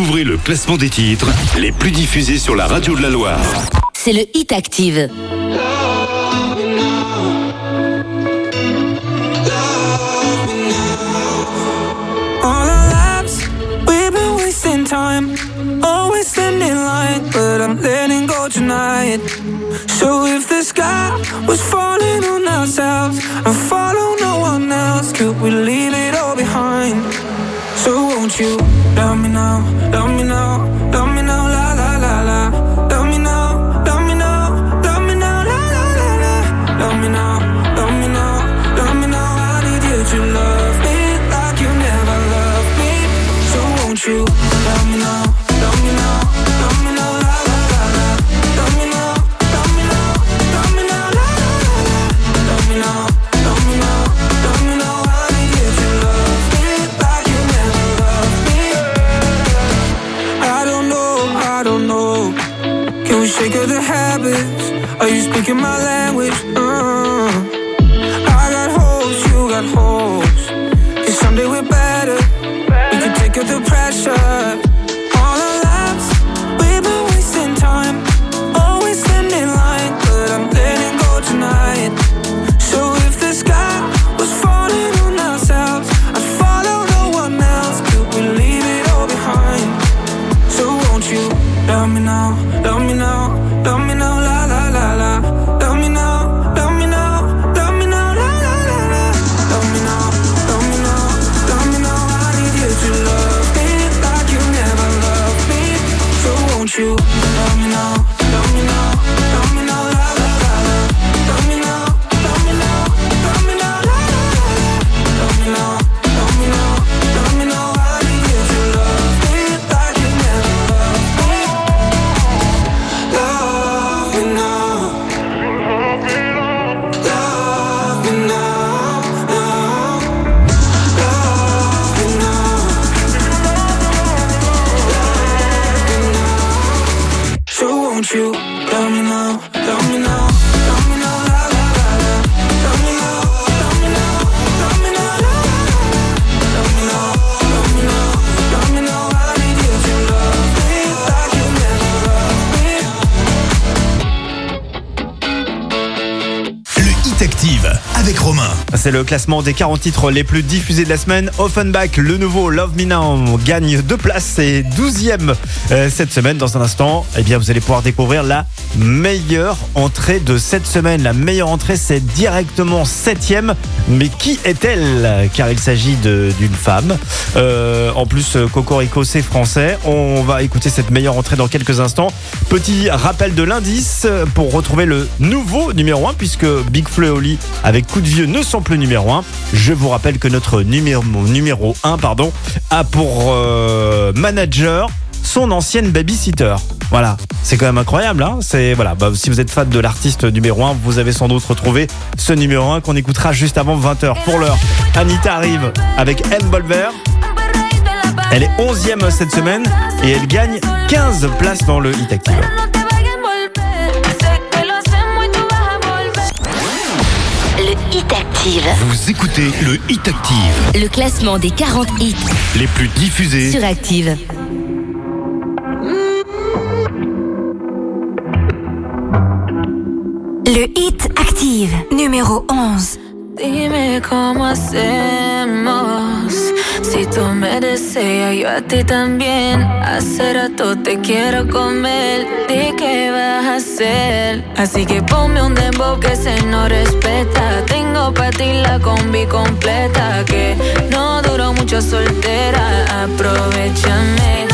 Découvrez le classement des titres les plus diffusés sur la radio de la Loire. c'est le Hit Active. Time. Always standing line, but I'm letting go tonight. So if the sky was falling on ourselves and follow no one else, could we leave it all behind? So won't you love me now, me now, speaking my language? Uh, I Le classement des 40 titres les plus diffusés de la semaine. Offenbach, le nouveau Love Me Now, gagne deux places et 12e euh, cette semaine. Dans un instant, eh bien, vous allez pouvoir découvrir la meilleure entrée de cette semaine. La meilleure entrée, c'est directement 7e. Mais qui est-elle? Car il s'agit d'une femme. Euh, en plus, euh, Cocorico, c'est français. On va écouter cette meilleure entrée dans quelques instants. Petit rappel de l'indice euh, pour retrouver le nouveau numéro 1, puisque Big Flo et Oli avec Coup de Vieux ne sont plus numéro 1. Je vous rappelle que notre numéro, numéro 1 pardon, a pour manager son ancienne babysitter. Voilà, c'est quand même incroyable. Hein c'est voilà. Bah, si vous êtes fan de l'artiste numéro 1, vous avez sans doute retrouvé ce numéro 1 qu'on écoutera juste avant 20h. Pour l'heure, Anita arrive avec Anne Bolver. Elle est 11e cette semaine et elle gagne 15 places dans le Hit Active. Le Hit Active. Vous écoutez le Hit Active, Le classement des 40 hits les plus diffusés. sur Active. Le Hit Active, numéro 11. Dime cómo hacemos. Si tú me deseas, yo a ti también. Hace rato te quiero comer. ¿De qué vas a hacer? Así que ponme un dembow que se no respeta. Tengo para ti la combi completa. Que no duró mucho soltera. Aprovechame.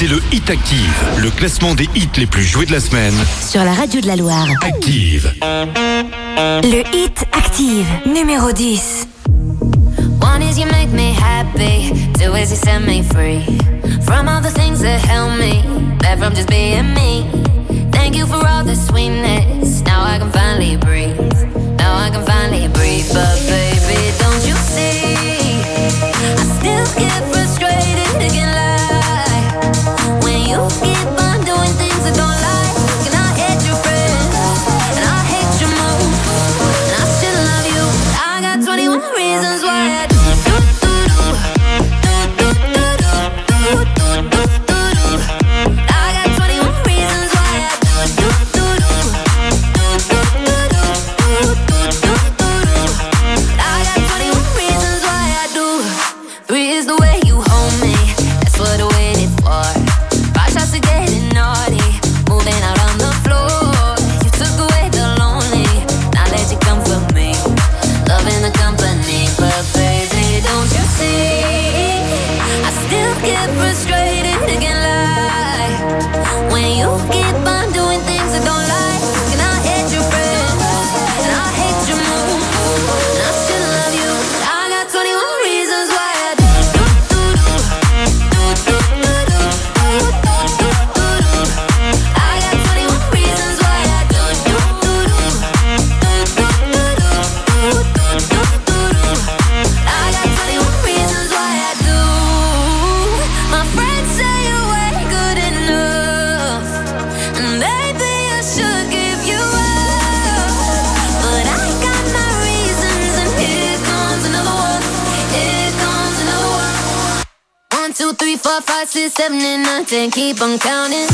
c'est le Hit Active, le classement des hits les plus joués de la semaine. Sur la radio de la Loire. Active. Le Hit Active, numéro 10. One is you make me happy, two is you set me free. From all the things that help me, left from just being me. Thank you for all the sweetness, now I can finally breathe. Now I can finally breathe, but baby, don't you see? I still get frustrated again. and keep on counting.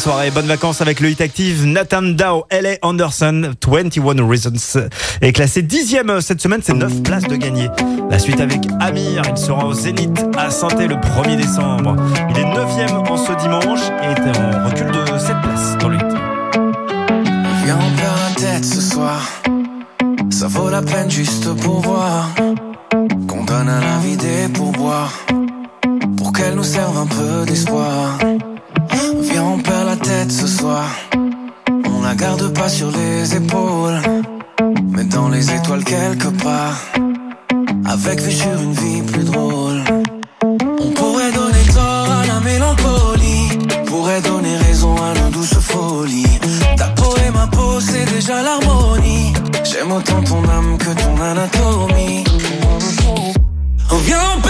Bonne soirée, bonnes vacances avec le hit active Nathan Dow, L.A. Anderson, 21 Reasons est classé dixième euh, cette semaine, c'est 9 places de gagné. La suite avec Amir, il sera au Zénith à Santé le 1er décembre. Il est 9 en ce dimanche et est en recul de 7 places dans le hit. Viens, on perd la tête ce soir, ça vaut la peine juste pour me. Of your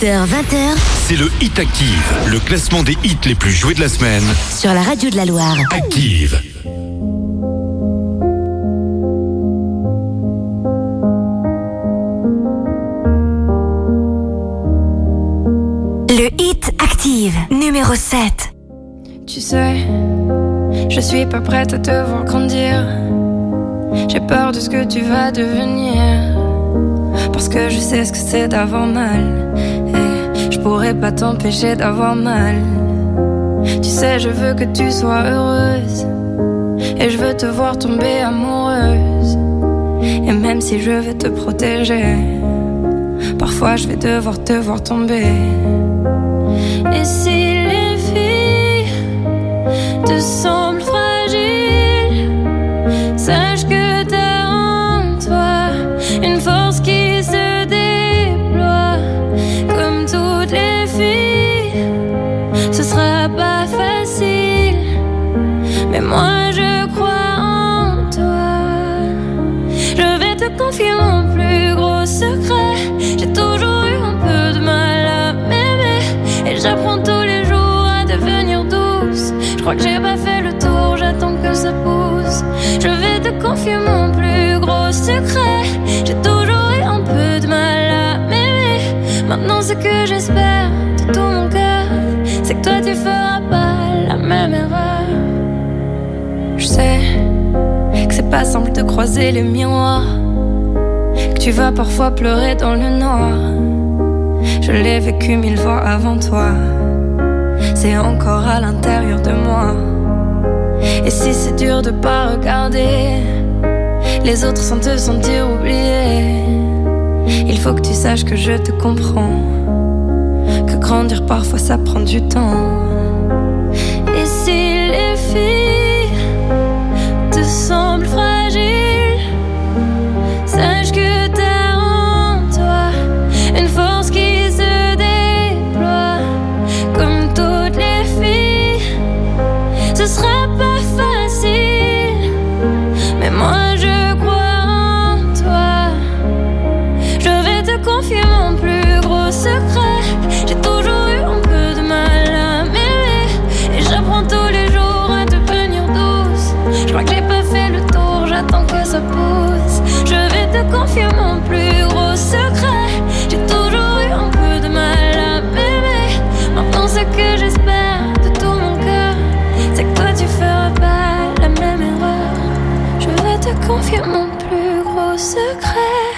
C'est le Hit Active, le classement des hits les plus joués de la semaine. Sur la radio de la Loire. Active. Le Hit Active, numéro 7. Tu sais, je suis pas prête à te voir grandir. J'ai peur de ce que tu vas devenir. Parce que je sais ce que c'est d'avoir mal je pourrais pas t'empêcher d'avoir mal. Tu sais, je veux que tu sois heureuse. Et je veux te voir tomber amoureuse. Et même si je vais te protéger, parfois je vais devoir te voir tomber. Et si les filles te sentent Je sais que c'est pas simple de croiser les miroirs, que tu vas parfois pleurer dans le noir. Je l'ai vécu mille fois avant toi, c'est encore à l'intérieur de moi. Et si c'est dur de pas regarder les autres sans te sentir oublié, il faut que tu saches que je te comprends. Que grandir parfois ça prend du temps. Crois que pas fait le tour, j'attends que ça pousse. Je vais te confier mon plus gros secret. J'ai toujours eu un peu de mal à m'aimer. Maintenant, ce que j'espère de tout mon cœur, c'est que toi tu feras pas la même erreur. Je vais te confier mon plus gros secret.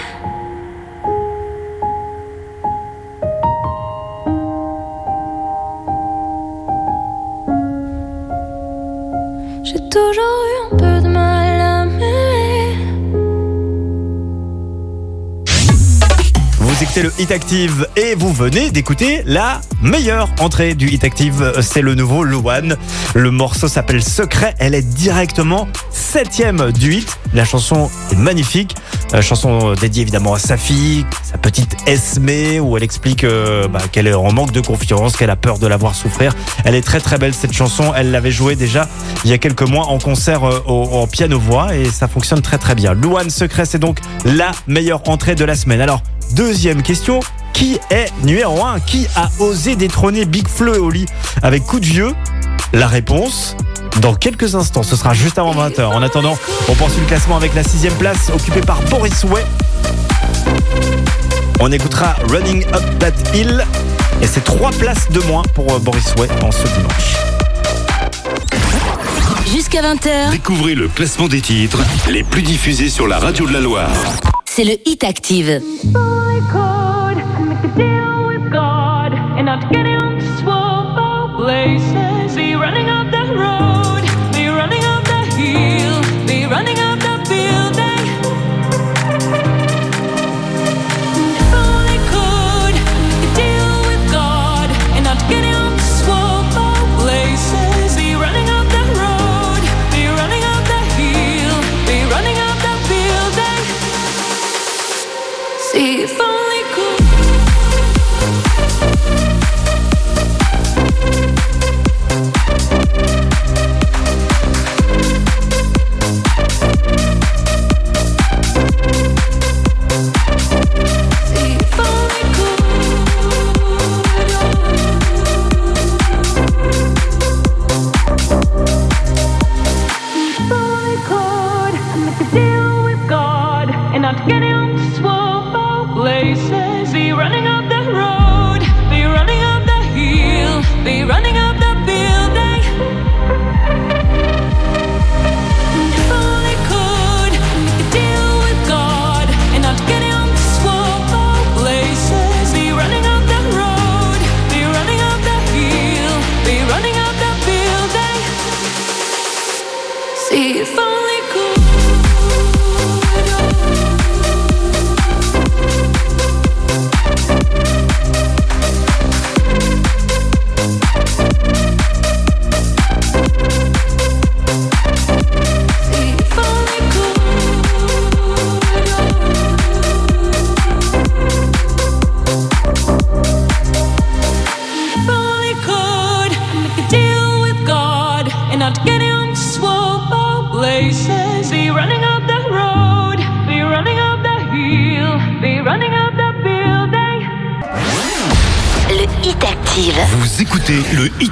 Le Hit Active et vous venez d'écouter la meilleure entrée du Hit Active. C'est le nouveau Luan. Le morceau s'appelle Secret. Elle est directement septième du hit. La chanson est magnifique. Euh, chanson dédiée évidemment à sa fille, sa petite Esme, où elle explique euh, bah, qu'elle est en manque de confiance, qu'elle a peur de la voir souffrir. Elle est très très belle cette chanson. Elle l'avait jouée déjà il y a quelques mois en concert euh, au- en piano-voix et ça fonctionne très très bien. Luan Secret, c'est donc la meilleure entrée de la semaine. Alors, deuxième question. Qui est numéro 1 Qui a osé détrôner Big Fleu au lit avec coup de vieux? La réponse dans quelques instants, ce sera juste avant 20h. En attendant, on poursuit le classement avec la sixième place occupée par Boris Way. On écoutera Running Up That Hill et c'est trois places de moins pour euh, Boris Way en ce dimanche. Jusqu'à 20h, Découvrez le classement des titres les plus diffusés sur la radio de la Loire. C'est le Hit Active.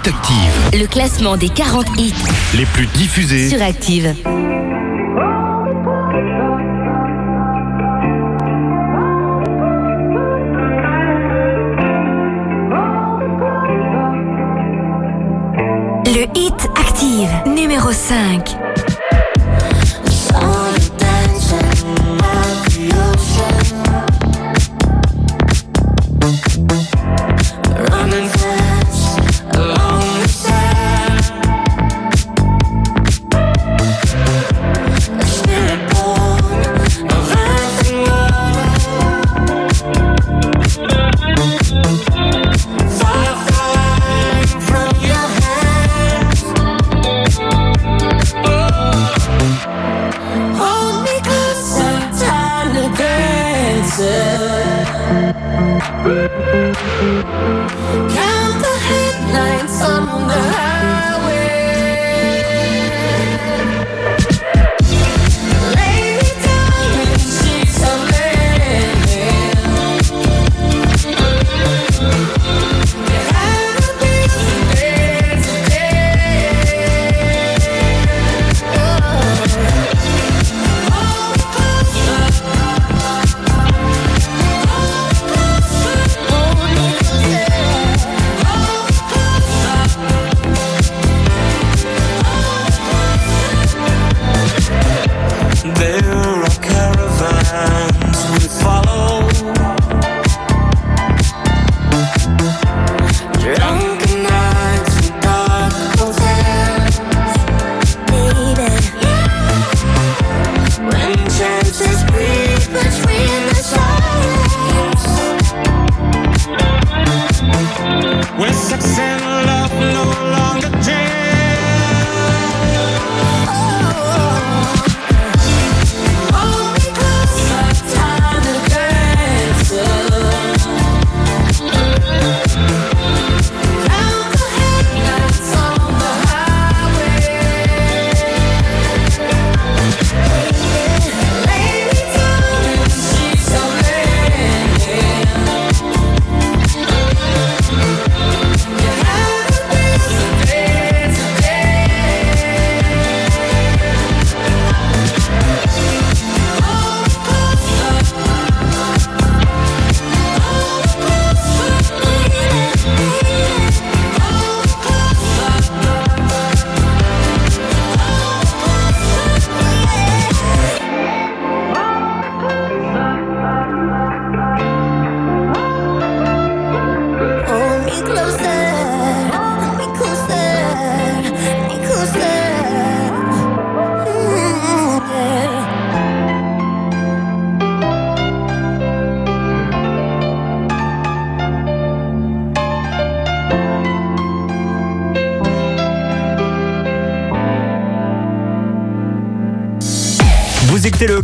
Active, Le classement des 40 hits les plus diffusés sur Active. Dance. Count the headlights on the highway.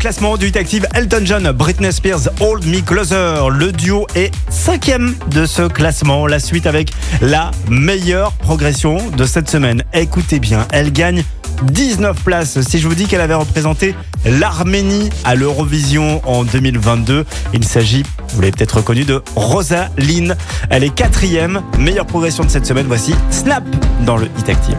Classement du Hit Active Elton John, Britney Spears, Hold Me Closer. Le duo est cinquième de ce classement. La suite avec la meilleure progression de cette semaine. Écoutez bien, elle gagne 19 places. Si je vous dis qu'elle avait représenté l'Arménie à l'Eurovision en 2022, il s'agit, vous l'avez peut-être reconnu, de Rosaline. Elle est quatrième, meilleure progression de cette semaine. Voici Snap dans le Hit Active.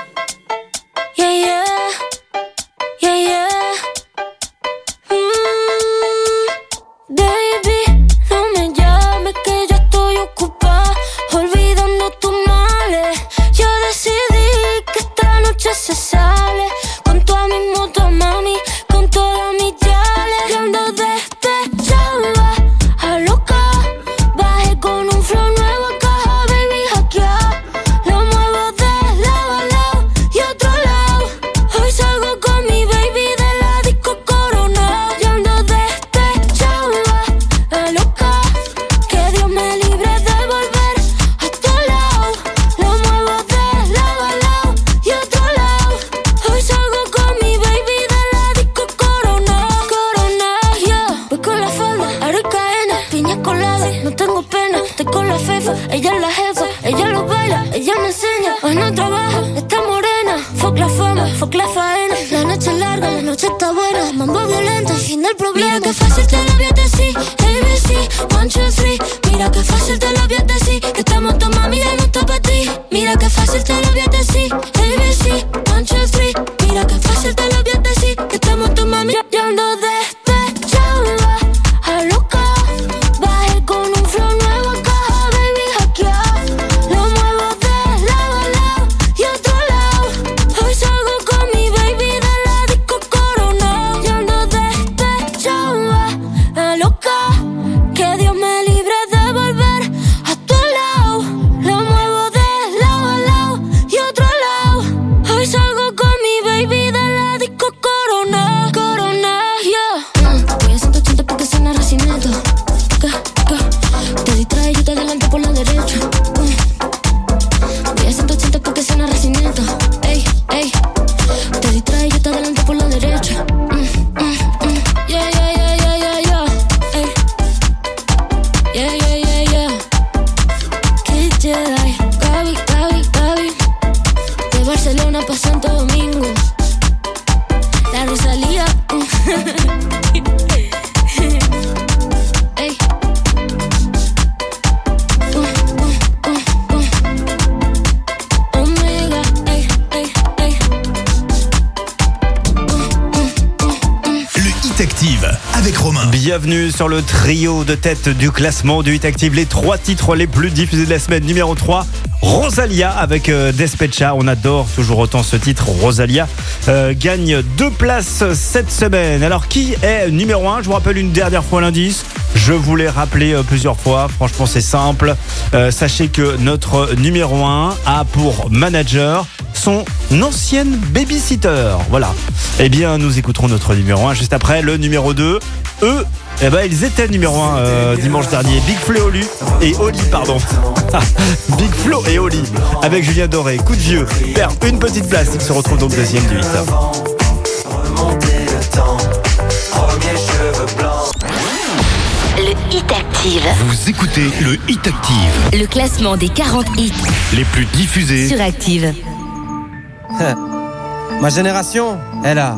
de tête du classement du Hit Active. Les trois titres les plus diffusés de la semaine. Numéro 3, Rosalia avec euh, Despecha. On adore toujours autant ce titre. Rosalia euh, gagne deux places cette semaine. Alors, qui est numéro 1 Je vous rappelle une dernière fois l'indice. Je vous l'ai rappelé euh, plusieurs fois, franchement c'est simple. Euh, sachez que notre numéro 1 a pour manager son ancienne babysitter. Voilà. Eh bien, nous écouterons notre numéro 1 juste après. Le numéro 2, eux, eh ben, ils étaient numéro 1 euh, dimanche dernier. Big Flo et Oli, et Oli pardon. Big Flo et Oli, avec Julien Doré. Coup de vieux, perd une petite place. Ils se retrouvent donc deuxième du 8. le Hit Active. Vous écoutez le Hit Active. Le classement des 40 hits les plus diffusés sur Active. Ma génération, elle a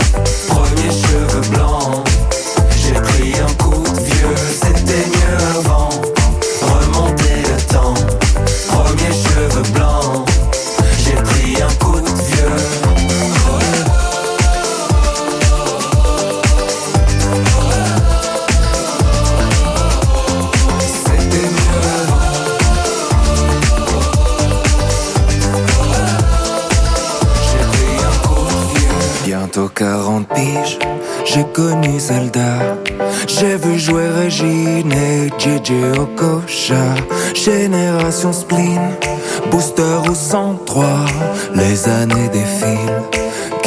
J'ai connu Zelda. J'ai vu jouer Régine et JJ Okocha. Génération spleen, booster ou 103. Les années défilent,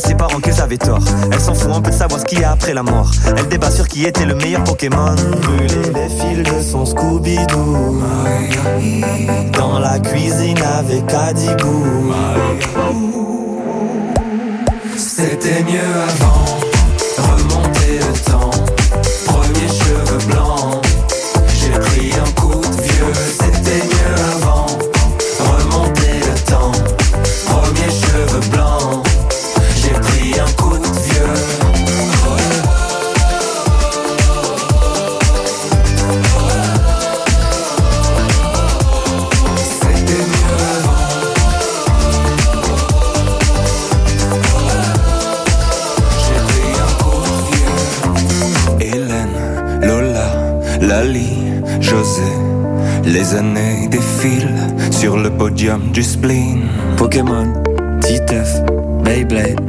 ses parents qu'ils avaient tort. Elle s'en fout un peu de savoir ce qu'il y a après la mort. Elle débat sur qui était le meilleur Pokémon. Brûler les fils de son Scooby-Doo. Dans la cuisine avec Adibou. C'était mieux avant, Les années défilent sur le podium du spleen. Pokémon, Titeuf, Beyblade,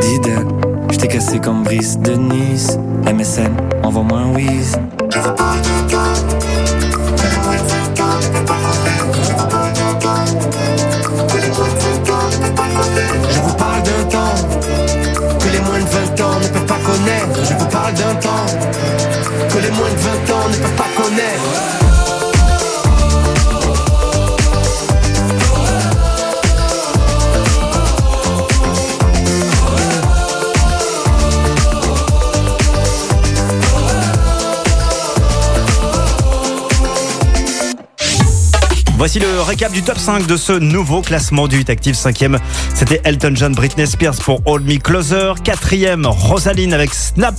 Diddle. J't'ai cassé comme Brice de Nice. MSN, envoie-moi un whiz. Voici le récap du top 5 de ce nouveau classement du 8 Active. Cinquième, c'était Elton John, Britney Spears pour Hold Me Closer. Quatrième, Rosaline avec Snap.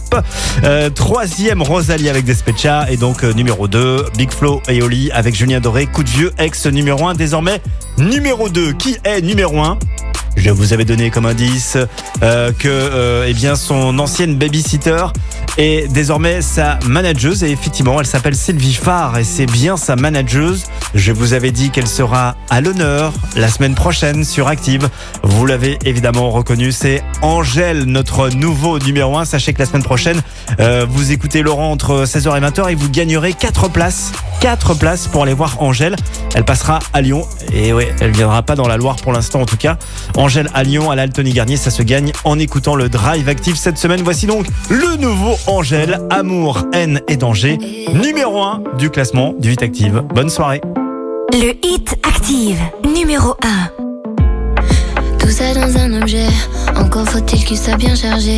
Euh, troisième, Rosalie avec Despecha. Et donc euh, numéro 2, Big Flo et Oli avec Julien Doré. Coup de vieux, ex numéro 1. Désormais, numéro 2. Qui est numéro 1 je vous avais donné comme indice euh, que euh, eh bien son ancienne babysitter est désormais sa manageuse et effectivement elle s'appelle Sylvie Farr et c'est bien sa manageuse. Je vous avais dit qu'elle sera à l'honneur la semaine prochaine sur Active. Vous l'avez évidemment reconnu, c'est Angèle, notre nouveau numéro 1. Sachez que la semaine prochaine, euh, vous écoutez Laurent entre 16h et 20h et vous gagnerez 4 places. 4 places pour aller voir Angèle. Elle passera à Lyon et ouais, elle viendra pas dans la Loire pour l'instant en tout cas. À Lyon, à l'Altony Garnier, ça se gagne en écoutant le Drive Active cette semaine. Voici donc le nouveau Angèle, Amour, haine et danger, numéro 1 du classement du 8 Active. Bonne soirée. Le hit active, numéro 1. Tout ça dans un objet, encore faut-il qu'il soit bien chargé.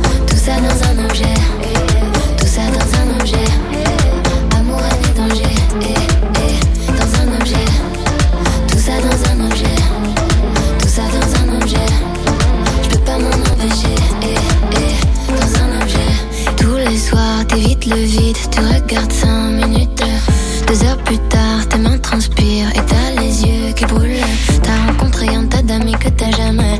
Tout ça dans un objet, tout ça dans un objet. Amour, et danger, eh, eh, dans un objet. Tout ça dans un objet, tout ça dans un objet. Je peux pas m'en empêcher, eh, dans un objet. Tous les soirs, t'évites le vide, tu regardes 5 minutes. Deux heures plus tard, tes mains transpirent et t'as les yeux qui brûlent. T'as rencontré un tas d'amis que t'as jamais,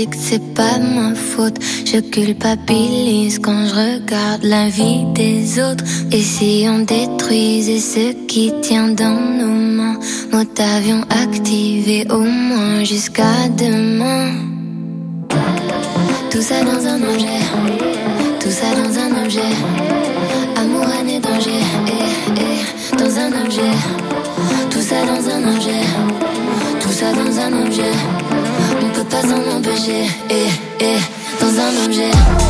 addict, c'est pas ma faute. Je culpabilise quand je regarde la vie des autres. Et si on détruisait ce qui tient dans nos mains, mode avion activé au moins jusqu'à demain. Tout ça dans un objet, tout ça dans un objet. Amour, et danger, eh, eh, dans un objet. Tout ça dans un objet, tout ça dans un objet. Pas s'en empêcher, eh, eh, dans un objet.